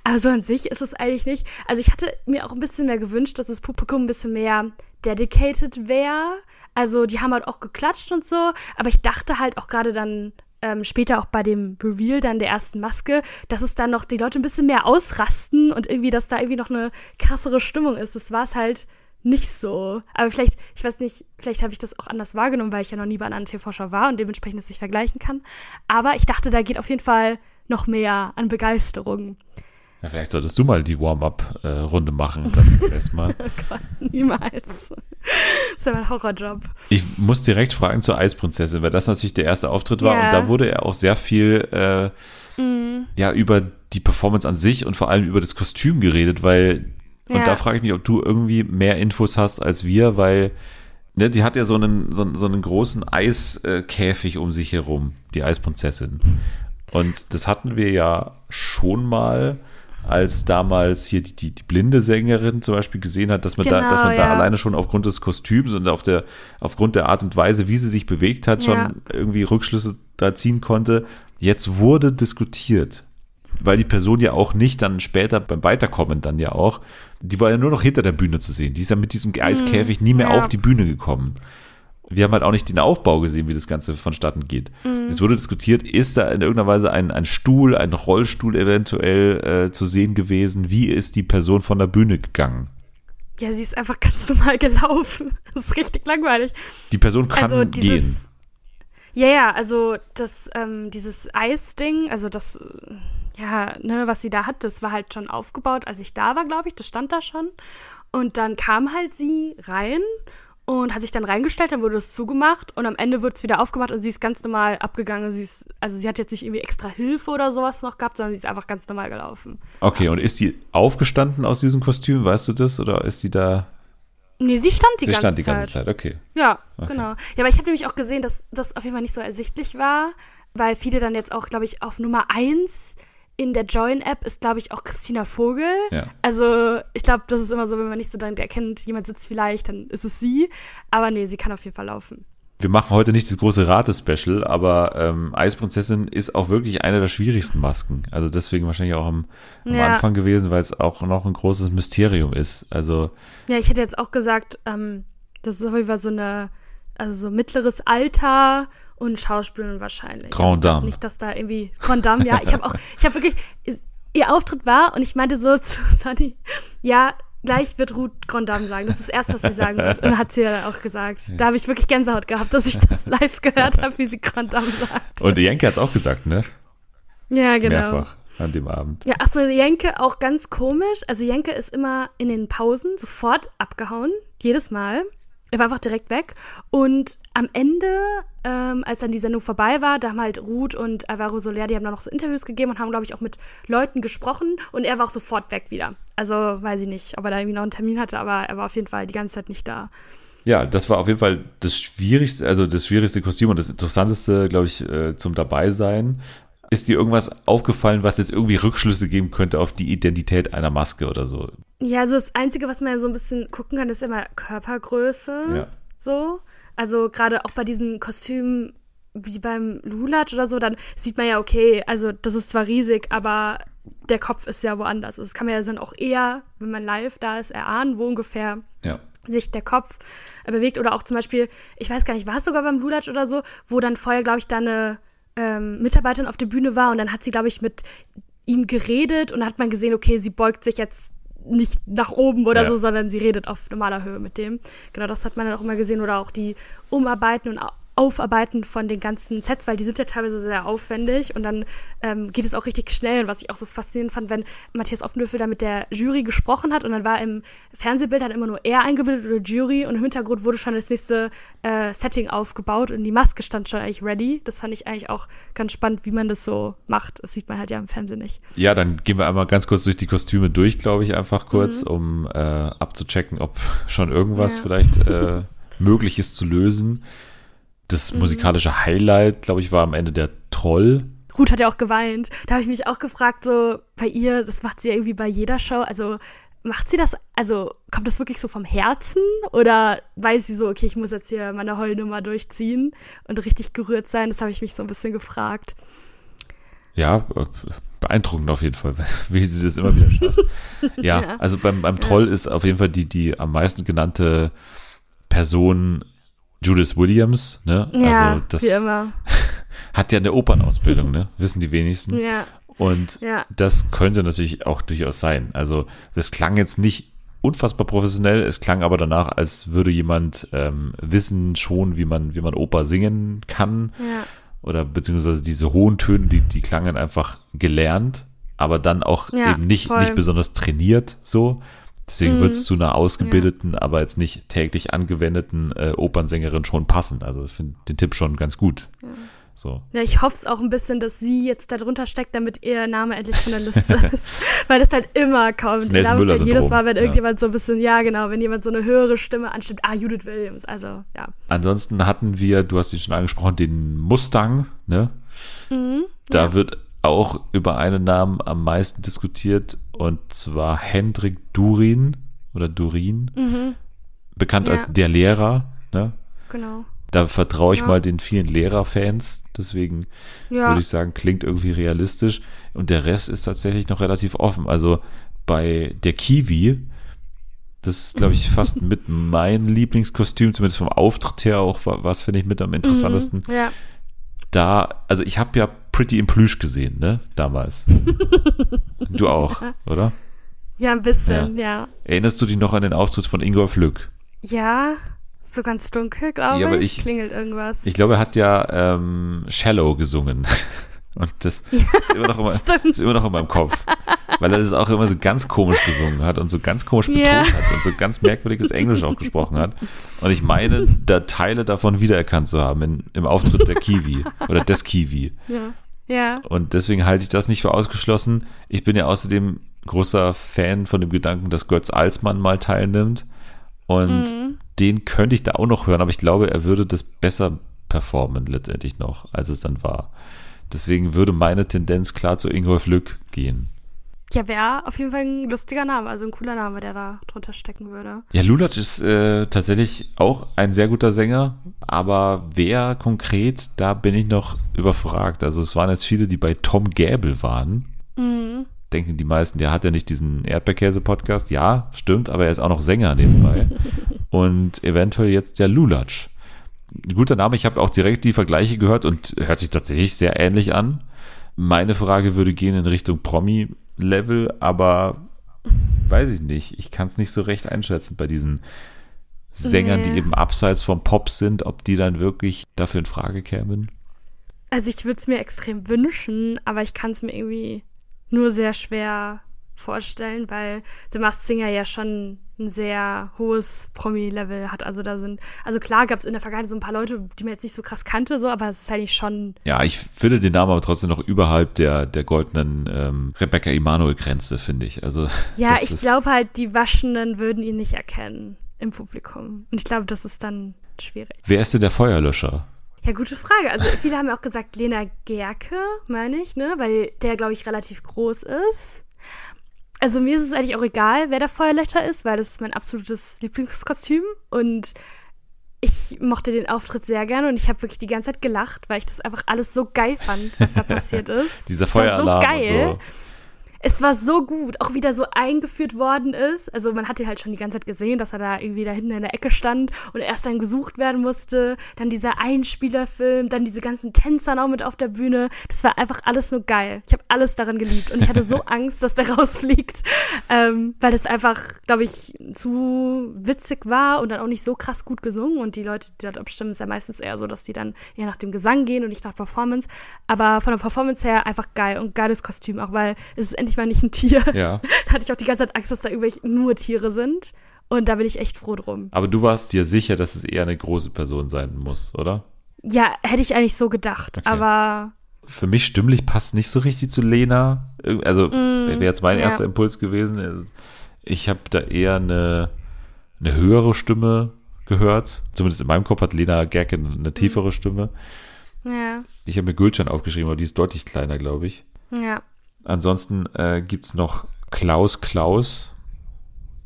Aber so an sich ist es eigentlich nicht. Also ich hatte mir auch ein bisschen mehr gewünscht, dass das Publikum ein bisschen mehr dedicated wäre. Also die haben halt auch geklatscht und so. Aber ich dachte halt auch gerade dann ähm, später auch bei dem Reveal dann der ersten Maske, dass es dann noch die Leute ein bisschen mehr ausrasten und irgendwie, dass da irgendwie noch eine krassere Stimmung ist. Das war es halt nicht so. Aber vielleicht, ich weiß nicht, vielleicht habe ich das auch anders wahrgenommen, weil ich ja noch nie bei einer TV-Show war und dementsprechend es nicht vergleichen kann. Aber ich dachte, da geht auf jeden Fall noch mehr an Begeisterung. Ja, vielleicht solltest du mal die Warm-up-Runde machen. Erstmal. Niemals. Das wäre mein Horrorjob. Ich muss direkt fragen zur Eisprinzessin, weil das natürlich der erste Auftritt war Ja. und da wurde er auch sehr viel äh, ja über die Performance an sich und vor allem über das Kostüm geredet, weil und da frage ich mich, ob du irgendwie mehr Infos hast als wir, weil ne, die hat ja so einen so, einen- so einen großen Eiskäfig um sich herum, die Eisprinzessin. Und das hatten wir ja schon mal als damals hier die, die, die blinde Sängerin zum Beispiel gesehen hat, dass man da, Genau, dass man da ja. alleine schon aufgrund des Kostüms und auf der, aufgrund der Art und Weise, wie sie sich bewegt hat, schon Ja. irgendwie Rückschlüsse da ziehen konnte. Jetzt wurde diskutiert, weil die Person ja auch nicht dann später beim Weiterkommen dann ja auch, die war ja nur noch hinter der Bühne zu sehen. Die ist ja mit diesem Eiskäfig nie mehr Mhm. ja. auf die Bühne gekommen. Wir haben halt auch nicht den Aufbau gesehen, wie das Ganze vonstatten geht. Mhm. Es wurde diskutiert, ist da in irgendeiner Weise ein, ein Stuhl, ein Rollstuhl eventuell äh, zu sehen gewesen? Wie ist die Person von der Bühne gegangen? Ja, sie ist einfach ganz normal gelaufen. Das ist richtig langweilig. Die Person kann also gehen. dieses. Ja, ja, also das, ähm, dieses Eisding, also das, äh, ja, ne, was sie da hat, das war halt schon aufgebaut, als ich da war, glaube ich, das stand da schon. Und dann kam halt sie rein und hat sich dann reingestellt, dann wurde es zugemacht und am Ende wird es wieder aufgemacht und sie ist ganz normal abgegangen. Sie ist, also sie hat jetzt nicht irgendwie extra Hilfe oder sowas noch gehabt, sondern sie ist einfach ganz normal gelaufen. Okay, und ist die aufgestanden aus diesem Kostüm? Weißt du das? Oder ist die da? Nee, sie stand die sie ganze stand die Zeit. ganze Zeit, okay. Ja, genau. Ja, aber ich habe nämlich auch gesehen, dass das auf jeden Fall nicht so ersichtlich war, weil viele dann jetzt auch, glaube ich, auf Nummer 1 in der Join-App ist, glaube ich, auch Christina Vogel. Ja. Also ich glaube, das ist immer so, wenn man nicht so dann erkennt, jemand sitzt vielleicht, dann ist es sie. Aber nee, sie kann auf jeden Fall laufen. Wir machen heute nicht das große Rate-Special, aber ähm, Eisprinzessin ist auch wirklich eine der schwierigsten Masken. Also deswegen wahrscheinlich auch am, am Ja. Anfang gewesen, weil es auch noch ein großes Mysterium ist. Also Ja, ich hätte jetzt auch gesagt, ähm, das ist auf jeden Fall so eine, also so mittleres Alter und Schauspielerin wahrscheinlich. Grand also Dame. Nicht, dass da irgendwie Grand Dame, ja. Ich habe auch, ich habe wirklich, ihr Auftritt war und ich meinte so zu Sunny, ja, gleich wird Ruth Grand Dame sagen. Das ist das Erste, was sie sagen wird. Und hat sie ja auch gesagt. Da habe ich wirklich Gänsehaut gehabt, dass ich das live gehört habe, wie sie Grand Dame sagt. und Jenke hat es auch gesagt, ne? ja, genau. Mehrfach an dem Abend. Ja, achso, Jenke auch ganz komisch. Also Jenke ist immer in den Pausen sofort abgehauen, jedes Mal. Er war einfach direkt weg. Und am Ende, ähm, als dann die Sendung vorbei war, da haben halt Ruth und Alvaro Soler, die haben dann noch so Interviews gegeben und haben, glaube ich, auch mit Leuten gesprochen. Und er war auch sofort weg wieder. Also weiß ich nicht, ob er da irgendwie noch einen Termin hatte, aber er war auf jeden Fall die ganze Zeit nicht da. Ja, das war auf jeden Fall das schwierigste, also das schwierigste Kostüm und das interessanteste, glaube ich, äh, zum Dabeisein. Ist dir irgendwas aufgefallen, was jetzt irgendwie Rückschlüsse geben könnte auf die Identität einer Maske oder so? Ja, also das Einzige, was man ja so ein bisschen gucken kann, ist immer Körpergröße. Ja. So. Also gerade auch bei diesen Kostümen wie beim Lulatsch oder so, dann sieht man ja, okay, also das ist zwar riesig, aber der Kopf ist ja woanders. Das kann man ja dann auch eher, wenn man live da ist, erahnen, wo ungefähr Ja. sich der Kopf äh, bewegt. Oder auch zum Beispiel, ich weiß gar nicht, war es sogar beim Lulatsch oder so, wo dann vorher, glaube ich, da eine ähm, Mitarbeiterin auf der Bühne war und dann hat sie, glaube ich, mit ihm geredet und dann hat man gesehen, okay, sie beugt sich jetzt nicht nach oben oder Ja. so, sondern sie redet auf normaler Höhe mit dem. Genau, das hat man dann auch immer gesehen oder auch die Umarbeiten und Aufarbeiten von den ganzen Sets, weil die sind ja teilweise sehr aufwendig und dann ähm, geht es auch richtig schnell und was ich auch so faszinierend fand, wenn Matthias Oppenlöffel da mit der Jury gesprochen hat und dann war im Fernsehbild dann immer nur er eingebildet oder Jury und im Hintergrund wurde schon das nächste äh, Setting aufgebaut und die Maske stand schon eigentlich ready. Das fand ich eigentlich auch ganz spannend, wie man das so macht. Das sieht man halt ja im Fernsehen nicht. Ja, dann gehen wir einmal ganz kurz durch die Kostüme durch, glaube ich, einfach kurz, Mhm. um äh, abzuchecken, ob schon irgendwas Ja. vielleicht äh, möglich ist zu lösen. Das Mhm. musikalische Highlight, glaube ich, war am Ende der Troll. Ruth hat ja auch geweint. Da habe ich mich auch gefragt, so bei ihr, das macht sie ja irgendwie bei jeder Show. Also macht sie das, also kommt das wirklich so vom Herzen? Oder weiß sie so, okay, ich muss jetzt hier meine Heulnummer durchziehen und richtig gerührt sein? Das habe ich mich so ein bisschen gefragt. Ja, äh, beeindruckend auf jeden Fall, wie sie das immer wieder schafft. ja, Ja. also beim, beim Troll ist auf jeden Fall die, die am meisten genannte Person Judith Williams, ne? Ja, also das wie immer. hat ja eine Opernausbildung, ne? Wissen die wenigsten. Ja, Und ja. das könnte natürlich auch durchaus sein. Also das klang jetzt nicht unfassbar professionell, es klang aber danach, als würde jemand ähm, wissen schon, wie man, wie man Oper singen kann. Ja. Oder beziehungsweise diese hohen Töne, die, die klangen einfach gelernt, aber dann auch Ja, eben nicht, voll. nicht besonders trainiert so. Deswegen Mhm. wird es zu einer ausgebildeten, aber jetzt nicht täglich angewendeten äh, Opernsängerin schon passen. Also ich finde den Tipp schon ganz gut. So. Ja, ich hoffe es auch ein bisschen, dass sie jetzt da drunter steckt, damit ihr Name endlich von der Liste ist. Weil das halt immer kommt. Der Name fällt jedes Mal, wenn Ja. irgendjemand so ein bisschen, ja genau, wenn jemand so eine höhere Stimme anstimmt, ah, Judith Williams, also ja. Ansonsten hatten wir, du hast ihn schon angesprochen, den Mustang, ne? Mhm, Da ja. wird auch über einen Namen am meisten diskutiert und zwar Hendrik Durin oder Durin, Mhm, bekannt Ja. als der Lehrer. Ne? genau. Da vertraue ich Ja. mal den vielen Lehrerfans, deswegen Ja, würde ich sagen, klingt irgendwie realistisch. Und der Rest ist tatsächlich noch relativ offen. Also bei der Kiwi, das ist, glaube ich, fast mit mein Lieblingskostüm, zumindest vom Auftritt her auch, wa- was finde ich mit am interessantesten. Mhm, ja. Da, also ich habe ja Pretty in Plüsch gesehen, ne, damals. du auch, oder? ja, ein bisschen, ja. Erinnerst du dich noch an den Auftritt von Ingolf Lück? Ja, so ganz dunkel, glaube Ja, ich. ich- Klingelt irgendwas. Ich glaube, er hat ja ähm, Shallow gesungen. Und das ist immer, noch Stimmt. ist immer noch in meinem Kopf. Weil er das auch immer so ganz komisch gesungen hat und so ganz komisch betont Ja. hat und so ganz merkwürdiges Englisch auch gesprochen hat. Und ich meine, da Teile davon wiedererkannt zu haben in, im Auftritt der Kiwi oder des Kiwi. Ja. Ja. Und deswegen halte ich das nicht für ausgeschlossen. Ich bin ja außerdem großer Fan von dem Gedanken, dass Götz Alsmann mal teilnimmt. Und Mhm. den könnte ich da auch noch hören, aber ich glaube, er würde das besser performen letztendlich noch, als es dann war. Deswegen würde meine Tendenz klar zu Ingolf Lück gehen. Ja, wäre auf jeden Fall ein lustiger Name, also ein cooler Name, der da drunter stecken würde. Ja, Lulatsch ist äh, tatsächlich auch ein sehr guter Sänger, aber wer konkret, da bin ich noch überfragt. Also es waren jetzt viele, die bei Tom Gäbel waren. Mhm. denken die meisten, der hat ja nicht diesen Erdbeerkäse-Podcast. Ja, stimmt, aber er ist auch noch Sänger nebenbei. und eventuell jetzt der Lulatsch. Ein guter Name, ich habe auch direkt die Vergleiche gehört und hört sich tatsächlich sehr ähnlich an. Meine Frage würde gehen in Richtung Promi-Level, aber weiß ich nicht. Ich kann es nicht so recht einschätzen bei diesen Sängern, Nee. die eben abseits vom Pop sind, ob die dann wirklich dafür in Frage kämen. Also ich würde es mir extrem wünschen, aber ich kann es mir irgendwie nur sehr schwer vorstellen, weil The Masked Singer ja schon ein sehr hohes Promi-Level hat. Also da sind, also klar gab es in der Vergangenheit so ein paar Leute, die man jetzt nicht so krass kannte, so, aber es ist eigentlich schon, Ja, ich finde den Namen aber trotzdem noch überhalb der, der goldenen ähm, Rebecca Emanuel-Grenze, finde ich. Also, ja, ich glaube halt, die Waschenden würden ihn nicht erkennen im Publikum. Und ich glaube, das ist dann schwierig. Wer ist denn der Feuerlöscher? Ja, gute Frage. Also viele haben ja auch gesagt, Lena Gerke, meine ich, ne? Weil der, glaube ich, relativ groß ist. Also mir ist es eigentlich auch egal, wer der Feuerlöscher ist, weil das ist mein absolutes Lieblingskostüm. Und ich mochte den Auftritt sehr gerne und ich habe wirklich die ganze Zeit gelacht, weil ich das einfach alles so geil fand, was da passiert ist. Dieser Es war Feueralarm so geil. und so. Es war so gut, auch wie der so eingeführt worden ist. Also man hat ihn halt schon die ganze Zeit gesehen, dass er da irgendwie da hinten in der Ecke stand und erst dann gesucht werden musste. Dann dieser Einspielerfilm, dann diese ganzen Tänzer noch mit auf der Bühne. Das war einfach alles nur geil. Ich habe alles daran geliebt und ich hatte so Angst, dass der rausfliegt, ähm, weil das einfach, glaube ich, zu witzig war und dann auch nicht so krass gut gesungen. Und die Leute, die dort abstimmen, ist ja meistens eher so, dass die dann eher nach dem Gesang gehen und nicht nach Performance. Aber von der Performance her einfach geil und geiles Kostüm auch, weil es ist endlich mal nicht ein Tier. Ja. Da hatte ich auch die ganze Zeit Angst, dass da irgendwelche nur Tiere sind. Und da bin ich echt froh drum. Aber du warst dir sicher, dass es eher eine große Person sein muss, oder? Ja, hätte ich eigentlich so gedacht. Okay. Aber Für mich stimmlich passt nicht so richtig zu Lena. Also wäre jetzt mein Mm, ja. erster Impuls gewesen. Ich habe da eher eine, eine höhere Stimme gehört. Zumindest in meinem Kopf hat Lena Gerke Mm. eine tiefere Stimme. ja, Ich habe mir Gülcan aufgeschrieben, aber die ist deutlich kleiner, glaube ich. ja. Ansonsten äh, gibt es noch Klaus Klaus.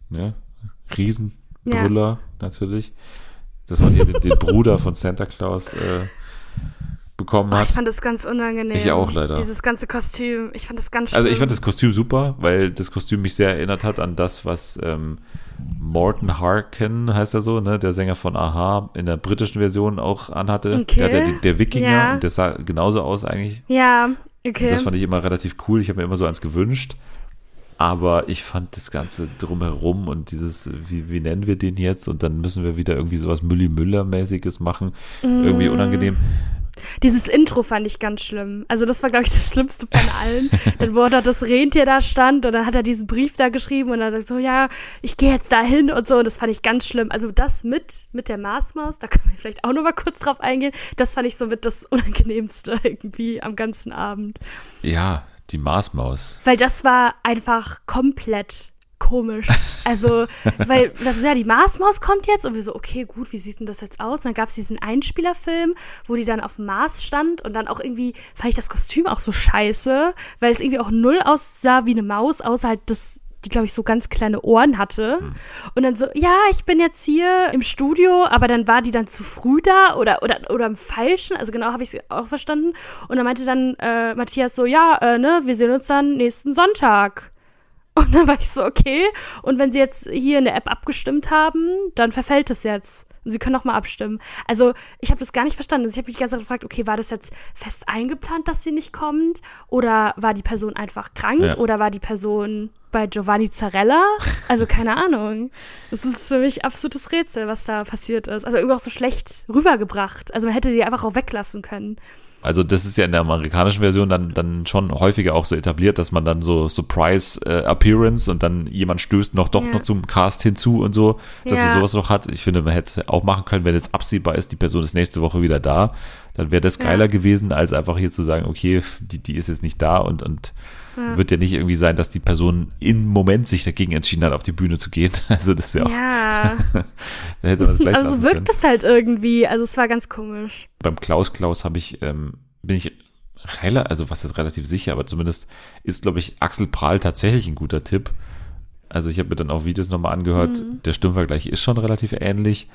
Ne? Riesenbrüller natürlich. Dass man hier den, den Bruder von Santa Claus äh, bekommen Oh, hat. ich fand das ganz unangenehm. Ich auch leider. Dieses ganze Kostüm. Ich fand das ganz schlimm. Also ich fand das Kostüm super, weil das Kostüm mich sehr erinnert hat an das, was ähm, Morton Harkin, heißt er so, ne, der Sänger von Aha, in der britischen Version auch anhatte. Okay. Der, der, der Wikinger Ja. und der sah genauso aus eigentlich. Ja, okay. Das fand ich immer relativ cool. Ich habe mir immer so eins gewünscht. Aber ich fand das Ganze drumherum und dieses, wie, wie nennen wir den jetzt? Und dann müssen wir wieder irgendwie sowas Mülli-Müller-mäßiges machen. Irgendwie Mm. unangenehm. Dieses Intro fand ich ganz schlimm. Also das war, glaube ich, das Schlimmste von allen. dann, wo da das Rentier da stand und dann hat er diesen Brief da geschrieben und dann sagt so, ja, ich gehe jetzt da hin und so. Und das fand ich ganz schlimm. Also das mit, mit der Marsmaus, da können wir vielleicht auch noch mal kurz drauf eingehen. Das fand ich so mit das Unangenehmste irgendwie am ganzen Abend. Ja, die Marsmaus. Weil das war einfach komplett komisch. Also, weil das ist ja die Marsmaus kommt jetzt und wir so, okay, gut, wie sieht denn das jetzt aus? Und dann gab es diesen Einspielerfilm, wo die dann auf dem Mars stand und dann auch irgendwie fand ich das Kostüm auch so scheiße, weil es irgendwie auch null aussah wie eine Maus, außer halt das die, glaube ich, so ganz kleine Ohren hatte. Hm. Und dann so, ja, ich bin jetzt hier im Studio, aber dann war die dann zu früh da oder, oder, oder im Falschen. Also genau habe ich es auch verstanden. Und dann meinte dann äh, Matthias so, ja, äh, ne, wir sehen uns dann nächsten Sonntag. Und dann war ich so, okay. Und wenn sie jetzt hier in der App abgestimmt haben, dann verfällt es jetzt. Und sie können auch mal abstimmen. Also, ich habe das gar nicht verstanden. Also, ich habe mich die ganze Zeit gefragt, okay, war das jetzt fest eingeplant, dass sie nicht kommt? Oder war die Person einfach krank? Ja. Oder war die Person bei Giovanni Zarella? Also, keine Ahnung. Das ist für mich absolutes Rätsel, was da passiert ist. Also, irgendwie auch so schlecht rübergebracht. Also, man hätte die einfach auch weglassen können. Also das ist ja in der amerikanischen Version dann, dann schon häufiger auch so etabliert, dass man dann so Surprise äh, Appearance und dann jemand stößt noch doch ja. noch zum Cast hinzu und so, dass ja. man sowas noch hat. Ich finde, man hätte auch machen können, wenn jetzt absehbar ist, die Person ist nächste Woche wieder da, dann wäre das geiler ja. gewesen, als einfach hier zu sagen, okay, die, die ist jetzt nicht da und, und ja. wird ja nicht irgendwie sein, dass die Person im Moment sich dagegen entschieden hat, auf die Bühne zu gehen. Also das ist ja auch. Ja. da hätte man es gleich Also wirkt es halt irgendwie. Also es war ganz komisch. Beim Klaus Klaus habe ich, ähm, bin ich heiler, also was ist relativ sicher, aber zumindest ist, glaube ich, Axel Prahl tatsächlich ein guter Tipp. Also ich habe mir dann auch Videos nochmal angehört. Mhm. Der Stimmvergleich ist schon relativ ähnlich.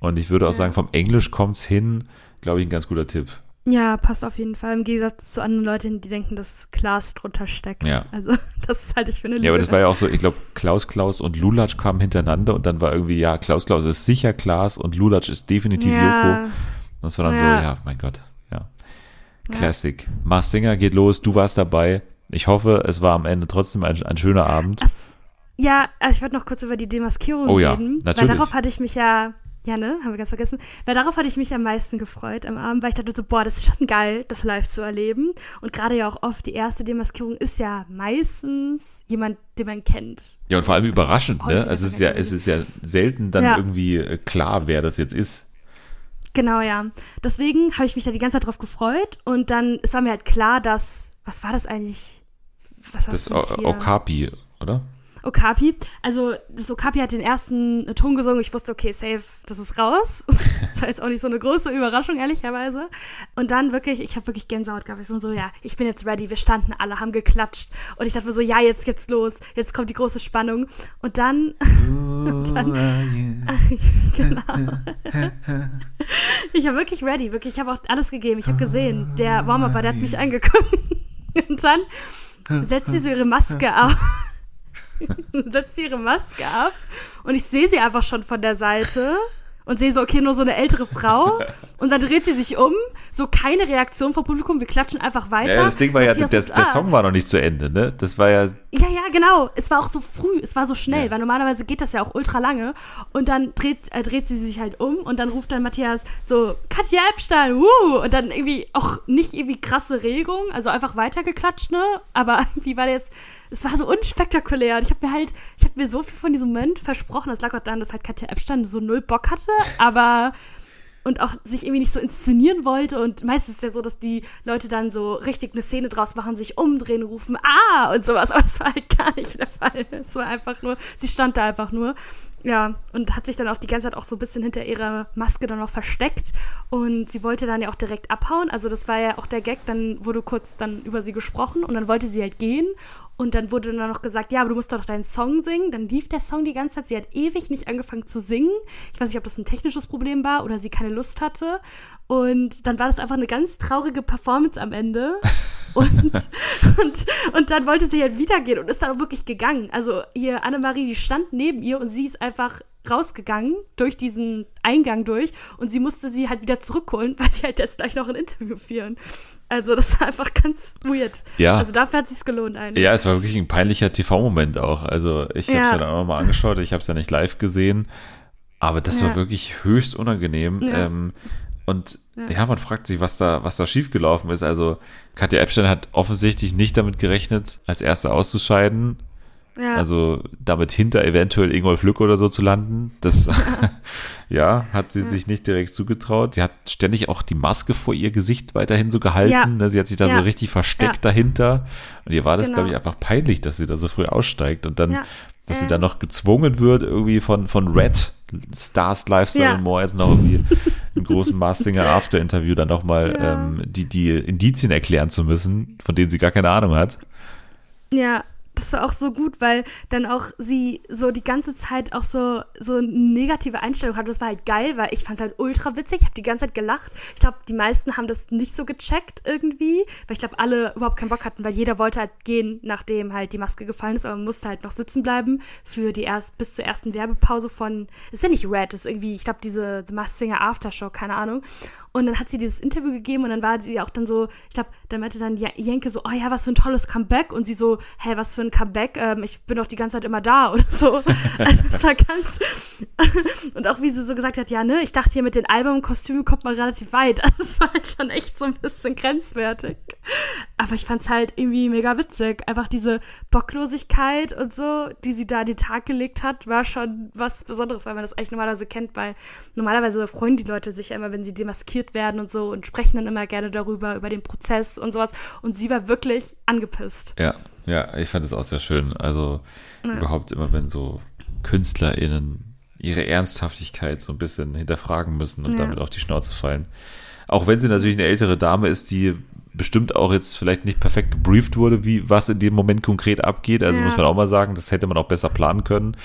Und ich würde auch ja. sagen, vom Englisch kommt es hin, glaube ich, ein ganz guter Tipp. Ja, passt auf jeden Fall. Im Gegensatz zu anderen Leuten, die denken, dass Klaas drunter steckt. Ja. Also, das halte ich für eine Lüge. Ja, aber das war ja auch so, ich glaube, Klaus Klaus und Lulatsch kamen hintereinander und dann war irgendwie, ja, Klaus Klaus ist sicher Klaas und Lulatsch ist definitiv ja. Joko. Das war dann ja. so, ja, mein Gott, ja. Classic. Ja. Mars Singer geht los, du warst dabei. Ich hoffe, es war am Ende trotzdem ein, ein schöner Abend. Das, ja, also ich wollte noch kurz über die Demaskierung oh, reden. Ja, natürlich. Weil darauf hatte ich mich ja ja, ne? Haben wir ganz vergessen. Weil darauf hatte ich mich am meisten gefreut am Abend, weil ich dachte so, boah, das ist schon geil, das live zu erleben. Und gerade ja auch oft die erste Demaskierung ist ja meistens jemand, den man kennt. Ja, und vor allem also überraschend, ne? Also es ist ja, es ist ja selten dann ja. irgendwie äh, klar, wer das jetzt ist. Genau, ja. Deswegen habe ich mich da die ganze Zeit drauf gefreut und dann, es war mir halt klar, dass, was war das eigentlich? Was das Okapi, oder? Okapi. Also das Okapi hat den ersten Ton gesungen. Ich wusste, okay, safe, das ist raus. das war jetzt auch nicht so eine große Überraschung, ehrlicherweise. Und dann wirklich, ich habe wirklich Gänsehaut gehabt. Ich bin so, ja, ich bin jetzt ready. Wir standen alle, haben geklatscht. Und ich dachte mir so, ja, jetzt geht's los. Jetzt kommt die große Spannung. Und dann... und dann genau. ich war wirklich ready. Wirklich, ich habe auch alles gegeben. Ich habe gesehen, der Warm-Up, der hat mich angeguckt. Und dann setzt sie so ihre Maske auf. setzt ihre Maske ab. Und ich sehe sie einfach schon von der Seite und sehe so, okay, nur so eine ältere Frau. Und dann dreht sie sich um, so keine Reaktion vom Publikum, wir klatschen einfach weiter. Ja, das Ding war ja, der, der, Song war noch nicht zu Ende, ne? Das war ja. Ja, ja, genau. Es war auch so früh, es war so schnell, ja. weil normalerweise geht das ja auch ultra lange. Und dann dreht, äh, dreht sie sich halt um und dann ruft dann Matthias so, Katja Epstein, wuh! Und dann irgendwie auch nicht irgendwie krasse Regung, also einfach weitergeklatscht, ne? Aber irgendwie war der jetzt es war so unspektakulär. Und ich habe mir halt, ich habe mir so viel von diesem Moment versprochen. Das lag auch daran, dass halt Katja Epstein so null Bock hatte, aber und auch sich irgendwie nicht so inszenieren wollte. Und meistens ist es ja so, dass die Leute dann so richtig eine Szene draus machen, sich umdrehen, rufen, ah und sowas. Aber das war halt gar nicht der Fall. Es war einfach nur, sie stand da einfach nur. Ja, und hat sich dann auch die ganze Zeit auch so ein bisschen hinter ihrer Maske dann noch versteckt. Und sie wollte dann ja auch direkt abhauen. Also das war ja auch der Gag, dann wurde kurz dann über sie gesprochen und dann wollte sie halt gehen. Und dann wurde dann noch gesagt, ja, aber du musst doch deinen Song singen. Dann lief der Song die ganze Zeit. Sie hat ewig nicht angefangen zu singen. Ich weiß nicht, ob das ein technisches Problem war oder sie keine Lust hatte. Und dann war das einfach eine ganz traurige Performance am Ende. Und, und, und dann wollte sie halt wieder gehen und ist dann auch wirklich gegangen. Also hier Annemarie, die stand neben ihr und sie ist einfach rausgegangen durch diesen Eingang durch und sie musste sie halt wieder zurückholen, weil sie halt jetzt gleich noch ein Interview führen. Also das war einfach ganz weird. Ja. Also dafür hat es sich gelohnt eigentlich. Ja, es war wirklich ein peinlicher TV-Moment auch. Also ich habe es ja dann auch nochmal angeschaut, ich habe es ja nicht live gesehen, aber das ja. war wirklich höchst unangenehm. Ja. Ähm, und ja. ja. man fragt sich, was da, was da schiefgelaufen ist. Also Katja Epstein hat offensichtlich nicht damit gerechnet, als Erste auszuscheiden. Ja. Also damit hinter eventuell Ingolf Lück oder so zu landen. Das ja, hat sie ja. sich nicht direkt zugetraut. Sie hat ständig auch die Maske vor ihr Gesicht weiterhin so gehalten. Ja. Ne? Sie hat sich da so richtig versteckt dahinter. Und ihr war das, genau. glaube ich, einfach peinlich, dass sie da so früh aussteigt. Und dann dass sie dann noch gezwungen wird, irgendwie von, von Red, Stars Lifestyle Ja. und More, jetzt noch irgendwie im großen Mastinger After-Interview dann nochmal Ja. ähm, die, die Indizien erklären zu müssen, von denen sie gar keine Ahnung hat. Ja, das war auch so gut, weil dann auch sie so die ganze Zeit auch so, so eine negative Einstellung hatte. Das war halt geil, weil ich fand es halt ultra witzig. Ich habe die ganze Zeit gelacht. Ich glaube, die meisten haben das nicht so gecheckt irgendwie, weil ich glaube, alle überhaupt keinen Bock hatten, weil jeder wollte halt gehen, nachdem halt die Maske gefallen ist, aber man musste halt noch sitzen bleiben für die erst bis zur ersten Werbepause von, ist ja nicht Red, ist irgendwie, ich glaube, diese The Masked Singer Aftershow, keine Ahnung. Und dann hat sie dieses Interview gegeben und dann war sie auch dann so, ich glaube, dann meinte dann Jenke so, oh ja, was für ein tolles Comeback und sie so, hä, was für ein Comeback? Ähm, ich bin doch die ganze Zeit immer da oder so. Also es war ganz und auch wie sie so gesagt hat, ja, ne, ich dachte hier mit den Albumkostümen kommt man relativ weit. Also es war halt schon echt so ein bisschen grenzwertig. Aber ich fand's halt irgendwie mega witzig. Einfach diese Bocklosigkeit und so, die sie da an den Tag gelegt hat, war schon was Besonderes, weil man das eigentlich normalerweise kennt, weil normalerweise freuen die Leute sich ja immer, wenn sie demaskiert werden und so und sprechen dann immer gerne darüber, über den Prozess und sowas. Und sie war wirklich angepisst. Ja, ja, ich fand das auch sehr schön. Also überhaupt immer, wenn so KünstlerInnen ihre Ernsthaftigkeit so ein bisschen hinterfragen müssen und Ja. damit auf die Schnauze fallen. Auch wenn sie natürlich eine ältere Dame ist, die bestimmt auch jetzt vielleicht nicht perfekt gebrieft wurde, wie was in dem Moment konkret abgeht. Also Ja. muss man auch mal sagen, das hätte man auch besser planen können.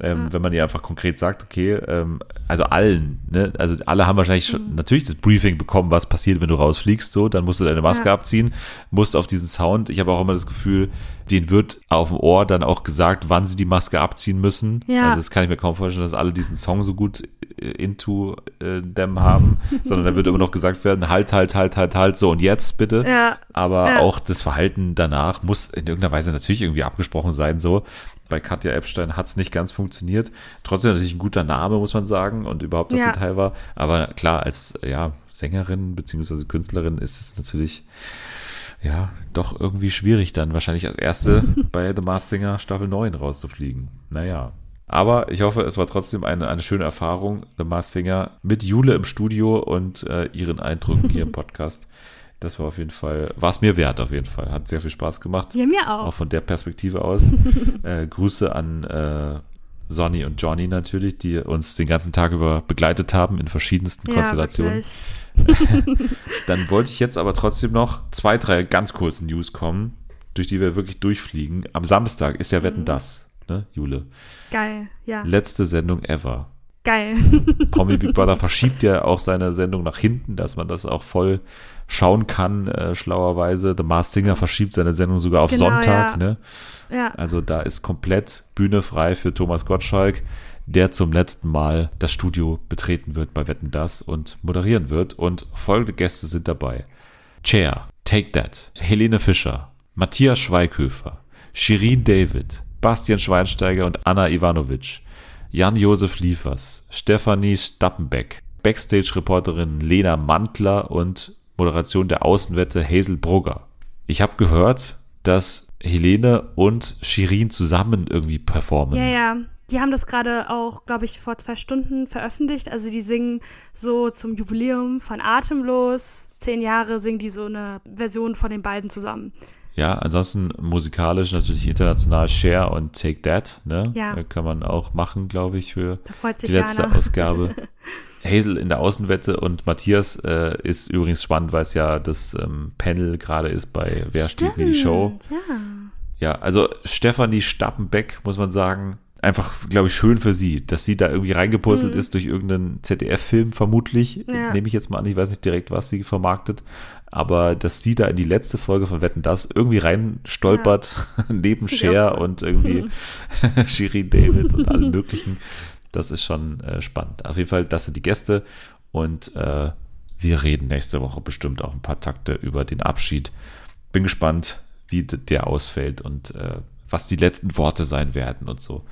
Ähm, Wenn man ihr einfach konkret sagt, okay, ähm, also allen, ne, also alle haben wahrscheinlich schon natürlich das Briefing bekommen, was passiert, wenn du rausfliegst, so, dann musst du deine Maske Ja. abziehen, musst auf diesen Sound. Ich habe auch immer das Gefühl, denen wird auf dem Ohr dann auch gesagt, wann sie die Maske abziehen müssen. Ja. Also das kann ich mir kaum vorstellen, dass alle diesen Song so gut äh, into äh, them haben, sondern da wird immer noch gesagt werden, halt, halt, halt, halt, halt, so und jetzt bitte. Ja. Aber Ja. auch das Verhalten danach muss in irgendeiner Weise natürlich irgendwie abgesprochen sein, so. Bei Katja Epstein hat es nicht ganz funktioniert. Trotzdem natürlich ein guter Name, muss man sagen, und überhaupt, dass Ja. sie Teil war. Aber klar, als ja, Sängerin beziehungsweise Künstlerin ist es natürlich ja doch irgendwie schwierig, dann wahrscheinlich als erste bei The Masked Singer Staffel 9 rauszufliegen. Naja. Aber ich hoffe, es war trotzdem eine, eine schöne Erfahrung, The Masked Singer mit Jule im Studio und äh, ihren Eindrücken hier im Podcast. Das war auf jeden Fall, war es mir wert auf jeden Fall. Hat sehr viel Spaß gemacht. Ja, mir Auch auch. von der Perspektive aus. äh, Grüße an äh, Sonny und Johnny natürlich, die uns den ganzen Tag über begleitet haben in verschiedensten Ja, Konstellationen. wirklich. Dann wollte ich jetzt aber trotzdem noch zwei, drei ganz kurze News kommen, durch die wir wirklich durchfliegen. Am Samstag ist ja Mhm. Wetten das, ne, Jule? Geil, ja. Letzte Sendung ever. Geil. Promi Big Brother verschiebt ja auch seine Sendung nach hinten, dass man das auch voll schauen kann, äh, schlauerweise. The Masked Singer verschiebt seine Sendung sogar auf Genau, Sonntag, ja. ne? ja. Also da ist komplett Bühne frei für Thomas Gottschalk, der zum letzten Mal das Studio betreten wird bei Wetten Das und moderieren wird. Und folgende Gäste sind dabei. Chair, Take That, Helene Fischer, Matthias Schweighöfer, Shirin David, Bastian Schweinsteiger und Anna Ivanovic, Jan-Josef Liefers, Stefanie Stappenbeck, Backstage-Reporterin Lena Mantler und Moderation der Außenwette Hazel Brugger. Ich habe gehört, dass Helene und Shirin zusammen irgendwie performen. Ja, ja. Die haben das gerade auch, glaube ich, vor zwei Stunden veröffentlicht. Also die singen so zum Jubiläum von Atemlos. Zehn Jahre singen die so eine Version von den beiden zusammen. Ja, ansonsten musikalisch natürlich international Share und Take That, ne? Ja. Kann man auch machen, glaube ich, für die letzte Jana. Ausgabe. Hazel in der Außenwette und Matthias äh, ist übrigens spannend, weil es ja das ähm, Panel gerade ist bei Wer stiehlt mir die Show. Ja. Ja, also Stefanie Stappenbeck, muss man sagen, einfach, glaube ich, schön für sie, dass sie da irgendwie reingepurzelt ist durch irgendeinen ZDF-Film vermutlich. Mhm. Ja. Nehme ich jetzt mal an, ich weiß nicht direkt, was sie vermarktet, aber dass sie da in die letzte Folge von Wetten das irgendwie reinstolpert, neben Ich Cher auch. und irgendwie Shirin David und allen möglichen, das ist schon äh, spannend. Auf jeden Fall, das sind die Gäste und äh, wir reden nächste Woche bestimmt auch ein paar Takte über den Abschied. Bin gespannt, wie der ausfällt und äh, was die letzten Worte sein werden und so.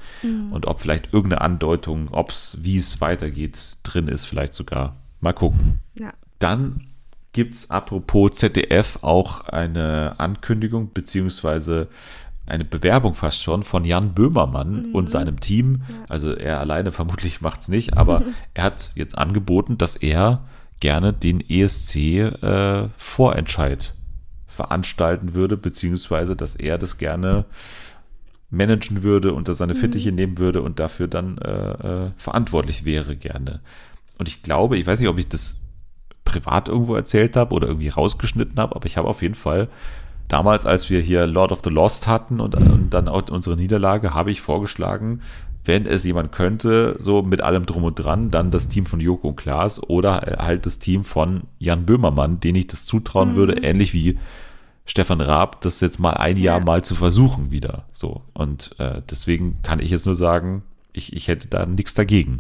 Und ob vielleicht irgendeine Andeutung, ob es, wie es weitergeht, drin ist, vielleicht sogar. Mal gucken. Ja. Dann gibt es apropos ZDF auch eine Ankündigung beziehungsweise eine Bewerbung fast schon von Jan Böhmermann und seinem Team. Also er alleine vermutlich macht es nicht, aber er hat jetzt angeboten, dass er gerne den ESC äh, Vorentscheid veranstalten würde, beziehungsweise dass er das gerne managen würde, unter seine mhm. Fittiche mhm. nehmen würde und dafür dann äh, äh, verantwortlich wäre gerne. Und ich glaube, ich weiß nicht, ob ich das privat irgendwo erzählt habe oder irgendwie rausgeschnitten habe, aber ich habe auf jeden Fall damals, als wir hier Lord of the Lost hatten und, und dann auch unsere Niederlage, habe ich vorgeschlagen, wenn es jemand könnte, so mit allem drum und dran, dann das Team von Joko und Klaas oder halt das Team von Jan Böhmermann, den ich das zutrauen mhm. würde, ähnlich wie Stefan Raab, das jetzt mal ein Jahr ja. mal zu versuchen wieder. So. Und äh, deswegen kann ich jetzt nur sagen, ich, ich hätte da nichts dagegen.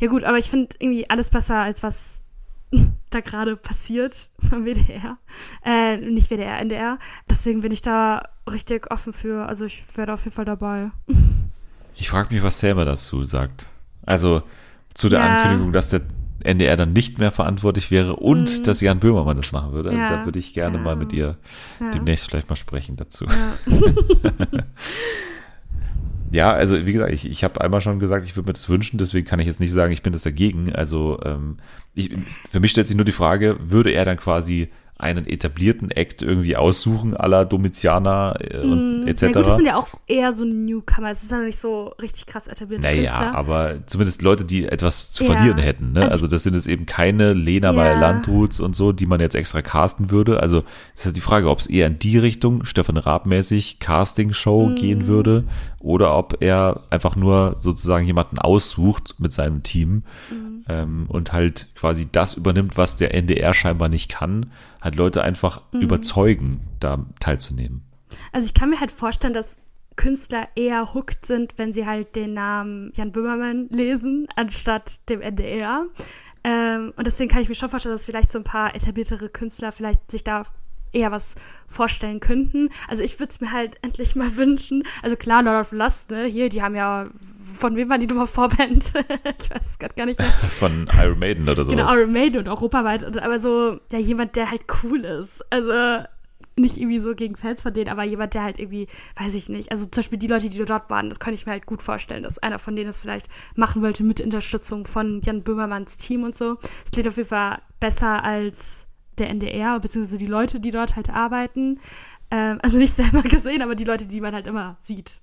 Ja gut, aber ich finde irgendwie alles besser, als was da gerade passiert beim WDR. Äh, nicht WDR, NDR. Deswegen bin ich da richtig offen für. Also ich werde auf jeden Fall dabei. Ich frage mich, was Selma dazu sagt. Also zu der ja. Ankündigung, dass der NDR dann nicht mehr verantwortlich wäre und mhm. dass Jan Böhmermann das machen würde. Also ja. da würde ich gerne ja. mal mit ihr demnächst vielleicht mal sprechen dazu. ja, also wie gesagt, ich, ich habe einmal schon gesagt, ich würde mir das wünschen, deswegen kann ich jetzt nicht sagen, ich bin das dagegen. Also ähm, ich, für mich stellt sich nur die Frage, würde er dann quasi einen etablierten Act irgendwie aussuchen, aller Domitianer äh, und mm, etc. Ja gut, das sind ja auch eher so Newcomer. Es ist ja noch nicht so richtig krass etablierte Naja, Künstler. aber zumindest Leute, die etwas zu ja. verlieren hätten. Ne? Also, also, das sind jetzt eben keine Lena ja. bei Landruths und so, die man jetzt extra casten würde. Also das ist die Frage, ob es eher in die Richtung, Stefan Raab-mäßig, Casting-Show mm. gehen würde oder ob er einfach nur sozusagen jemanden aussucht mit seinem Team. Mm ähm, und halt quasi das übernimmt, was der NDR scheinbar nicht kann, halt Leute einfach mhm. überzeugen, da teilzunehmen. Also ich kann mir halt vorstellen, dass Künstler eher hooked sind, wenn sie halt den Namen Jan Böhmermann lesen, anstatt dem NDR. Ähm, und deswegen kann ich mir schon vorstellen, dass vielleicht so ein paar etabliertere Künstler vielleicht sich da eher was vorstellen könnten. Also ich würde es mir halt endlich mal wünschen. Also klar, Lord of Lust, ne, hier, die haben ja, von wem war die Nummer Vorband? ich weiß es gerade gar nicht mehr. Von Iron Maiden oder so. Genau, Iron Maiden und europaweit. Aber so, ja, jemand, der halt cool ist. Also nicht irgendwie so gegen Fans von denen, aber jemand, der halt irgendwie, weiß ich nicht, also zum Beispiel die Leute, die dort waren, das kann ich mir halt gut vorstellen, dass einer von denen es vielleicht machen wollte mit Unterstützung von Jan Böhmermanns Team und so. Es klingt auf jeden Fall besser als der NDR, beziehungsweise die Leute, die dort halt arbeiten. Ähm, also nicht selber gesehen, aber die Leute, die man halt immer sieht.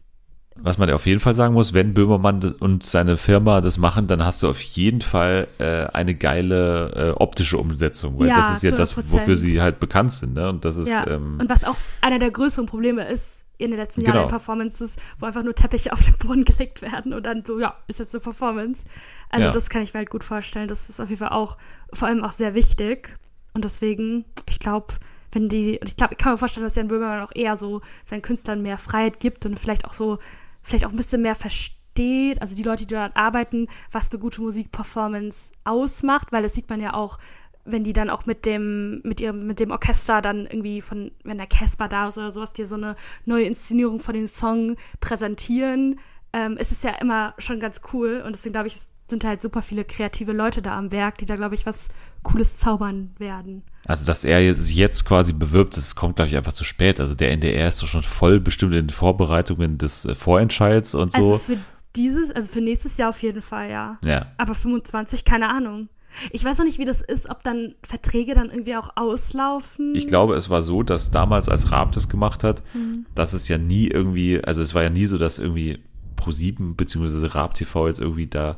Was man auf jeden Fall sagen muss, wenn Böhmermann und seine Firma das machen, dann hast du auf jeden Fall äh, eine geile äh, optische Umsetzung, weil ja, das ist ja 100%. das, wofür sie halt bekannt sind. Ne? Und das ist ja. ähm, und was auch einer der größeren Probleme ist in den letzten Jahren genau. Performances, wo einfach nur Teppiche auf den Boden gelegt werden und dann so, ja, ist jetzt eine Performance. Also ja. das kann ich mir halt gut vorstellen. Das ist auf jeden Fall auch vor allem auch sehr wichtig. Und deswegen, ich glaube, wenn die, ich glaube, ich kann mir vorstellen, dass Jan Böhmermann auch eher so seinen Künstlern mehr Freiheit gibt und vielleicht auch so, vielleicht auch ein bisschen mehr versteht, also die Leute, die dort arbeiten, was eine gute Musikperformance ausmacht, weil das sieht man ja auch, wenn die dann auch mit dem, mit ihrem, mit dem Orchester dann irgendwie von, wenn der Casper da ist oder sowas, dir so eine neue Inszenierung von dem Song präsentieren, ähm, ist es ja immer schon ganz cool und deswegen glaube ich, sind halt super viele kreative Leute da am Werk, die da, glaube ich, was Cooles zaubern werden. Also, dass er sich jetzt quasi bewirbt, das kommt, glaube ich, einfach zu spät. Also, der NDR ist doch schon voll bestimmt in den Vorbereitungen des äh, Vorentscheids und so. Also, für dieses, also für nächstes Jahr auf jeden Fall, ja. Ja. Aber 25, keine Ahnung. Ich weiß noch nicht, wie das ist, ob dann Verträge dann irgendwie auch auslaufen. Ich glaube, es war so, dass damals, als Raab das gemacht hat, mhm. dass es ja nie irgendwie, also es war ja nie so, dass irgendwie Pro7 bzw. Raab TV jetzt irgendwie da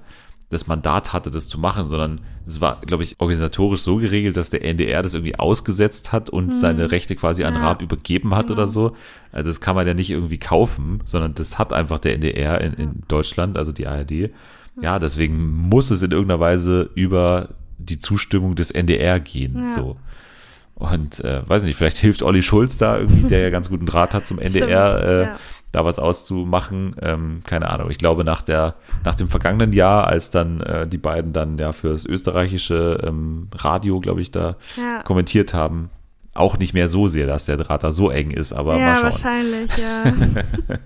das Mandat hatte, das zu machen, sondern es war, glaube ich, organisatorisch so geregelt, dass der NDR das irgendwie ausgesetzt hat und hm. seine Rechte quasi an ja. Raab übergeben hat genau. oder so. Also das kann man ja nicht irgendwie kaufen, sondern das hat einfach der NDR in, in Deutschland, also die ARD. Ja, deswegen muss es in irgendeiner Weise über die Zustimmung des NDR gehen. Ja. So. Und äh, weiß nicht, vielleicht hilft Olli Schulz da irgendwie, der ja ganz guten Draht hat zum NDR, Stimmt, äh, ja da was auszumachen. Ähm, keine Ahnung. Ich glaube, nach der, nach dem vergangenen Jahr, als dann äh, die beiden dann ja für das österreichische ähm, Radio, glaube ich, da ja. kommentiert haben, auch nicht mehr so sehr, dass der Draht da so eng ist, aber ja, mal schauen. wahrscheinlich, ja.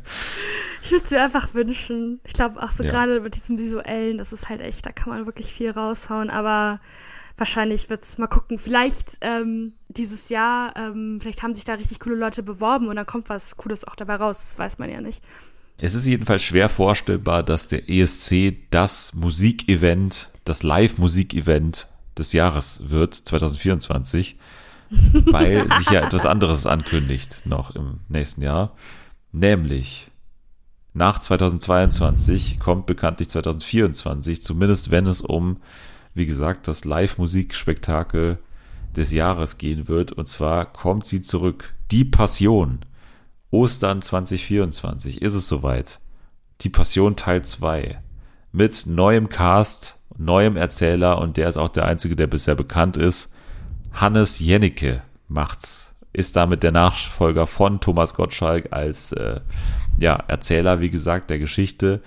ich würde es mir einfach wünschen. Ich glaube auch so ja. gerade mit diesem visuellen, das ist halt echt, da kann man wirklich viel raushauen, aber wahrscheinlich wird es mal gucken. Vielleicht ähm, dieses Jahr, ähm, vielleicht haben sich da richtig coole Leute beworben und dann kommt was Cooles auch dabei raus. Das weiß man ja nicht. Es ist jedenfalls schwer vorstellbar, dass der ESC das Musikevent, das Live-Musikevent des Jahres wird, 2024, weil sich ja etwas anderes ankündigt noch im nächsten Jahr, nämlich nach 2022 kommt bekanntlich 2024, zumindest wenn es um, wie gesagt, das Live-Musikspektakel des Jahres gehen wird. Und zwar kommt sie zurück. Die Passion. Ostern 2024 ist es soweit. Die Passion Teil 2. Mit neuem Cast, neuem Erzähler und der ist auch der einzige, der bisher bekannt ist. Hannes Jennecke macht's. Ist damit der Nachfolger von Thomas Gottschalk als äh, ja, Erzähler, wie gesagt, der Geschichte.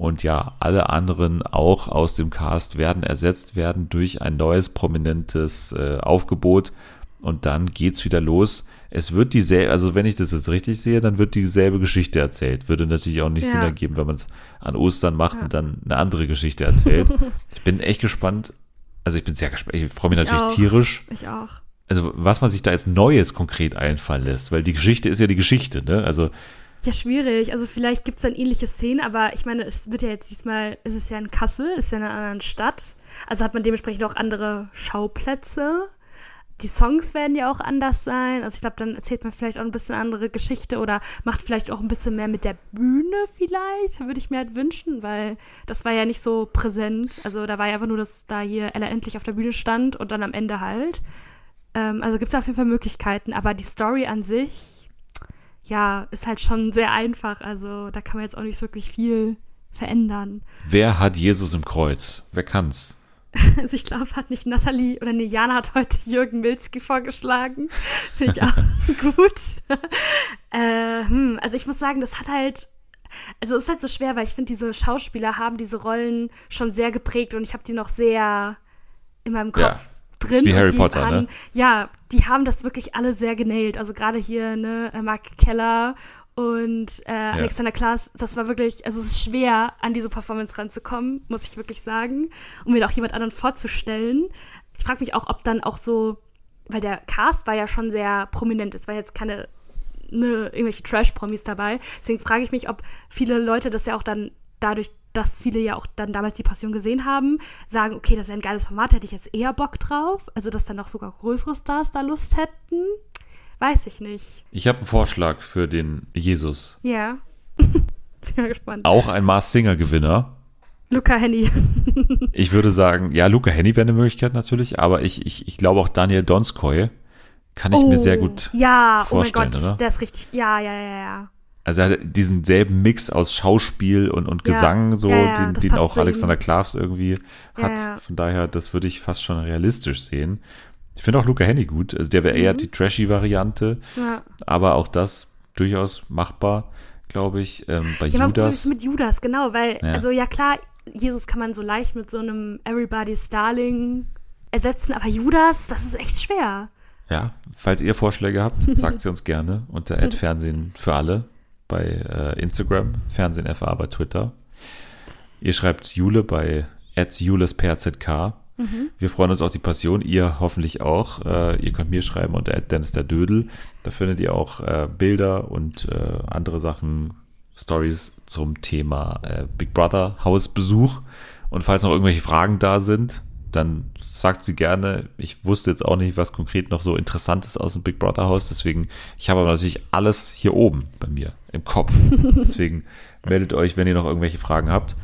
Und ja, alle anderen auch aus dem Cast werden ersetzt werden durch ein neues prominentes äh, Aufgebot. Und dann geht's wieder los. Es wird dieselbe, also wenn ich das jetzt richtig sehe, dann wird dieselbe Geschichte erzählt. Würde natürlich auch nicht ja. Sinn ergeben, wenn man es an Ostern macht ja. und dann eine andere Geschichte erzählt. ich bin echt gespannt. Also ich bin sehr gespannt. Ich freue mich ich natürlich auch. tierisch. Ich auch. Also was man sich da jetzt Neues konkret einfallen lässt, weil die Geschichte ist ja die Geschichte, ne? Also ja, schwierig. Also vielleicht gibt es dann ähnliche Szenen, aber ich meine, es wird ja jetzt diesmal, ist es ja in Kassel, ist ja in einer anderen Stadt. Also hat man dementsprechend auch andere Schauplätze. Die Songs werden ja auch anders sein. Also ich glaube, dann erzählt man vielleicht auch ein bisschen andere Geschichte oder macht vielleicht auch ein bisschen mehr mit der Bühne vielleicht, würde ich mir halt wünschen, weil das war ja nicht so präsent. Also da war ja einfach nur, dass da hier Ella endlich auf der Bühne stand und dann am Ende halt. Ähm, also gibt es auf jeden Fall Möglichkeiten, aber die Story an sich ja, ist halt schon sehr einfach. Also da kann man jetzt auch nicht wirklich viel verändern. Wer hat Jesus im Kreuz? Wer kann's? Also ich glaube, hat nicht Nathalie oder nee, Jana hat heute Jürgen Milzki vorgeschlagen. Finde ich auch gut. äh, hm, also ich muss sagen, das hat halt also es ist halt so schwer, weil ich finde, diese Schauspieler haben diese Rollen schon sehr geprägt und ich habe die noch sehr in meinem Kopf ja drin. Wie Harry Potter, haben, ne? Ja, die haben das wirklich alle sehr genäht. Also gerade hier, ne, äh, Mark Keller und äh, ja. Alexander Klaas, das war wirklich, also es ist schwer, an diese Performance ranzukommen, muss ich wirklich sagen, um mir auch jemand anderen vorzustellen. Ich frage mich auch, ob dann auch so, weil der Cast war ja schon sehr prominent, es war jetzt keine ne, irgendwelche Trash-Promis dabei. Deswegen frage ich mich, ob viele Leute das ja auch dann dadurch, dass viele ja auch dann damals die Passion gesehen haben, sagen, okay, das ist ein geiles Format, hätte ich jetzt eher Bock drauf. Also, dass dann noch sogar größere Stars da Lust hätten. Weiß ich nicht. Ich habe einen Vorschlag für den Jesus. Ja. Bin mal gespannt. Auch ein Mars Singer Gewinner. Luca Henny. ich würde sagen, ja, Luca Henny wäre eine Möglichkeit natürlich, aber ich, ich, ich glaube auch Daniel Donskoy kann ich oh, mir sehr gut ja, vorstellen. Ja, oh mein Gott, der ist richtig, ja, ja, ja, ja. Also er hat diesen selben Mix aus Schauspiel und, und Gesang, ja, so, ja, ja, den, den auch Alexander Klavs irgendwie hat. Von daher, das würde ich fast schon realistisch sehen. Ich finde auch Luca Henny gut. Also der wäre mhm. eher die trashy-Variante. Aber auch das durchaus machbar, glaube ich. Ähm, bei ja, Judas. mit Judas, genau, weil, also ja klar, Jesus kann man so leicht mit so einem Everybody's Darling ersetzen, aber Judas, das ist echt schwer. Ja, falls ihr Vorschläge habt, sagt sie uns gerne unter Fernsehen für alle bei äh, Instagram, Fernsehen FA bei Twitter. Ihr schreibt Jule bei julesperzk. Mhm. Wir freuen uns auf die Passion, ihr hoffentlich auch. Äh, ihr könnt mir schreiben unter Dennis der Dödel. Da findet ihr auch äh, Bilder und äh, andere Sachen, Stories zum Thema äh, Big Brother Hausbesuch. Und falls noch irgendwelche Fragen da sind, dann sagt sie gerne. Ich wusste jetzt auch nicht, was konkret noch so Interessantes aus dem Big Brother Haus. Deswegen, ich habe aber natürlich alles hier oben bei mir im Kopf. Deswegen meldet euch, wenn ihr noch irgendwelche Fragen habt.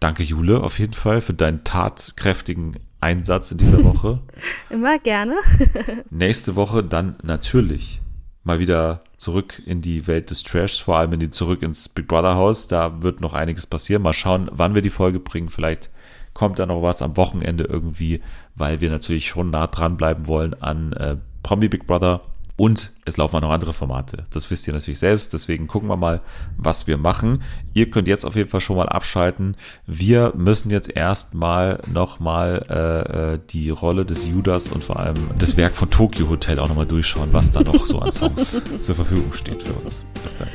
Danke, Jule, auf jeden Fall für deinen tatkräftigen Einsatz in dieser Woche. Immer gerne. Nächste Woche dann natürlich mal wieder zurück in die Welt des Trashs, vor allem in die zurück ins Big Brother Haus. Da wird noch einiges passieren. Mal schauen, wann wir die Folge bringen. Vielleicht kommt da noch was am Wochenende irgendwie, weil wir natürlich schon nah dran bleiben wollen an äh, Promi Big Brother. Und es laufen auch noch andere Formate. Das wisst ihr natürlich selbst. Deswegen gucken wir mal, was wir machen. Ihr könnt jetzt auf jeden Fall schon mal abschalten. Wir müssen jetzt erstmal nochmal äh, äh, die Rolle des Judas und vor allem das Werk von Tokyo Hotel auch nochmal durchschauen, was da noch so an Songs zur Verfügung steht für uns. Bis dann.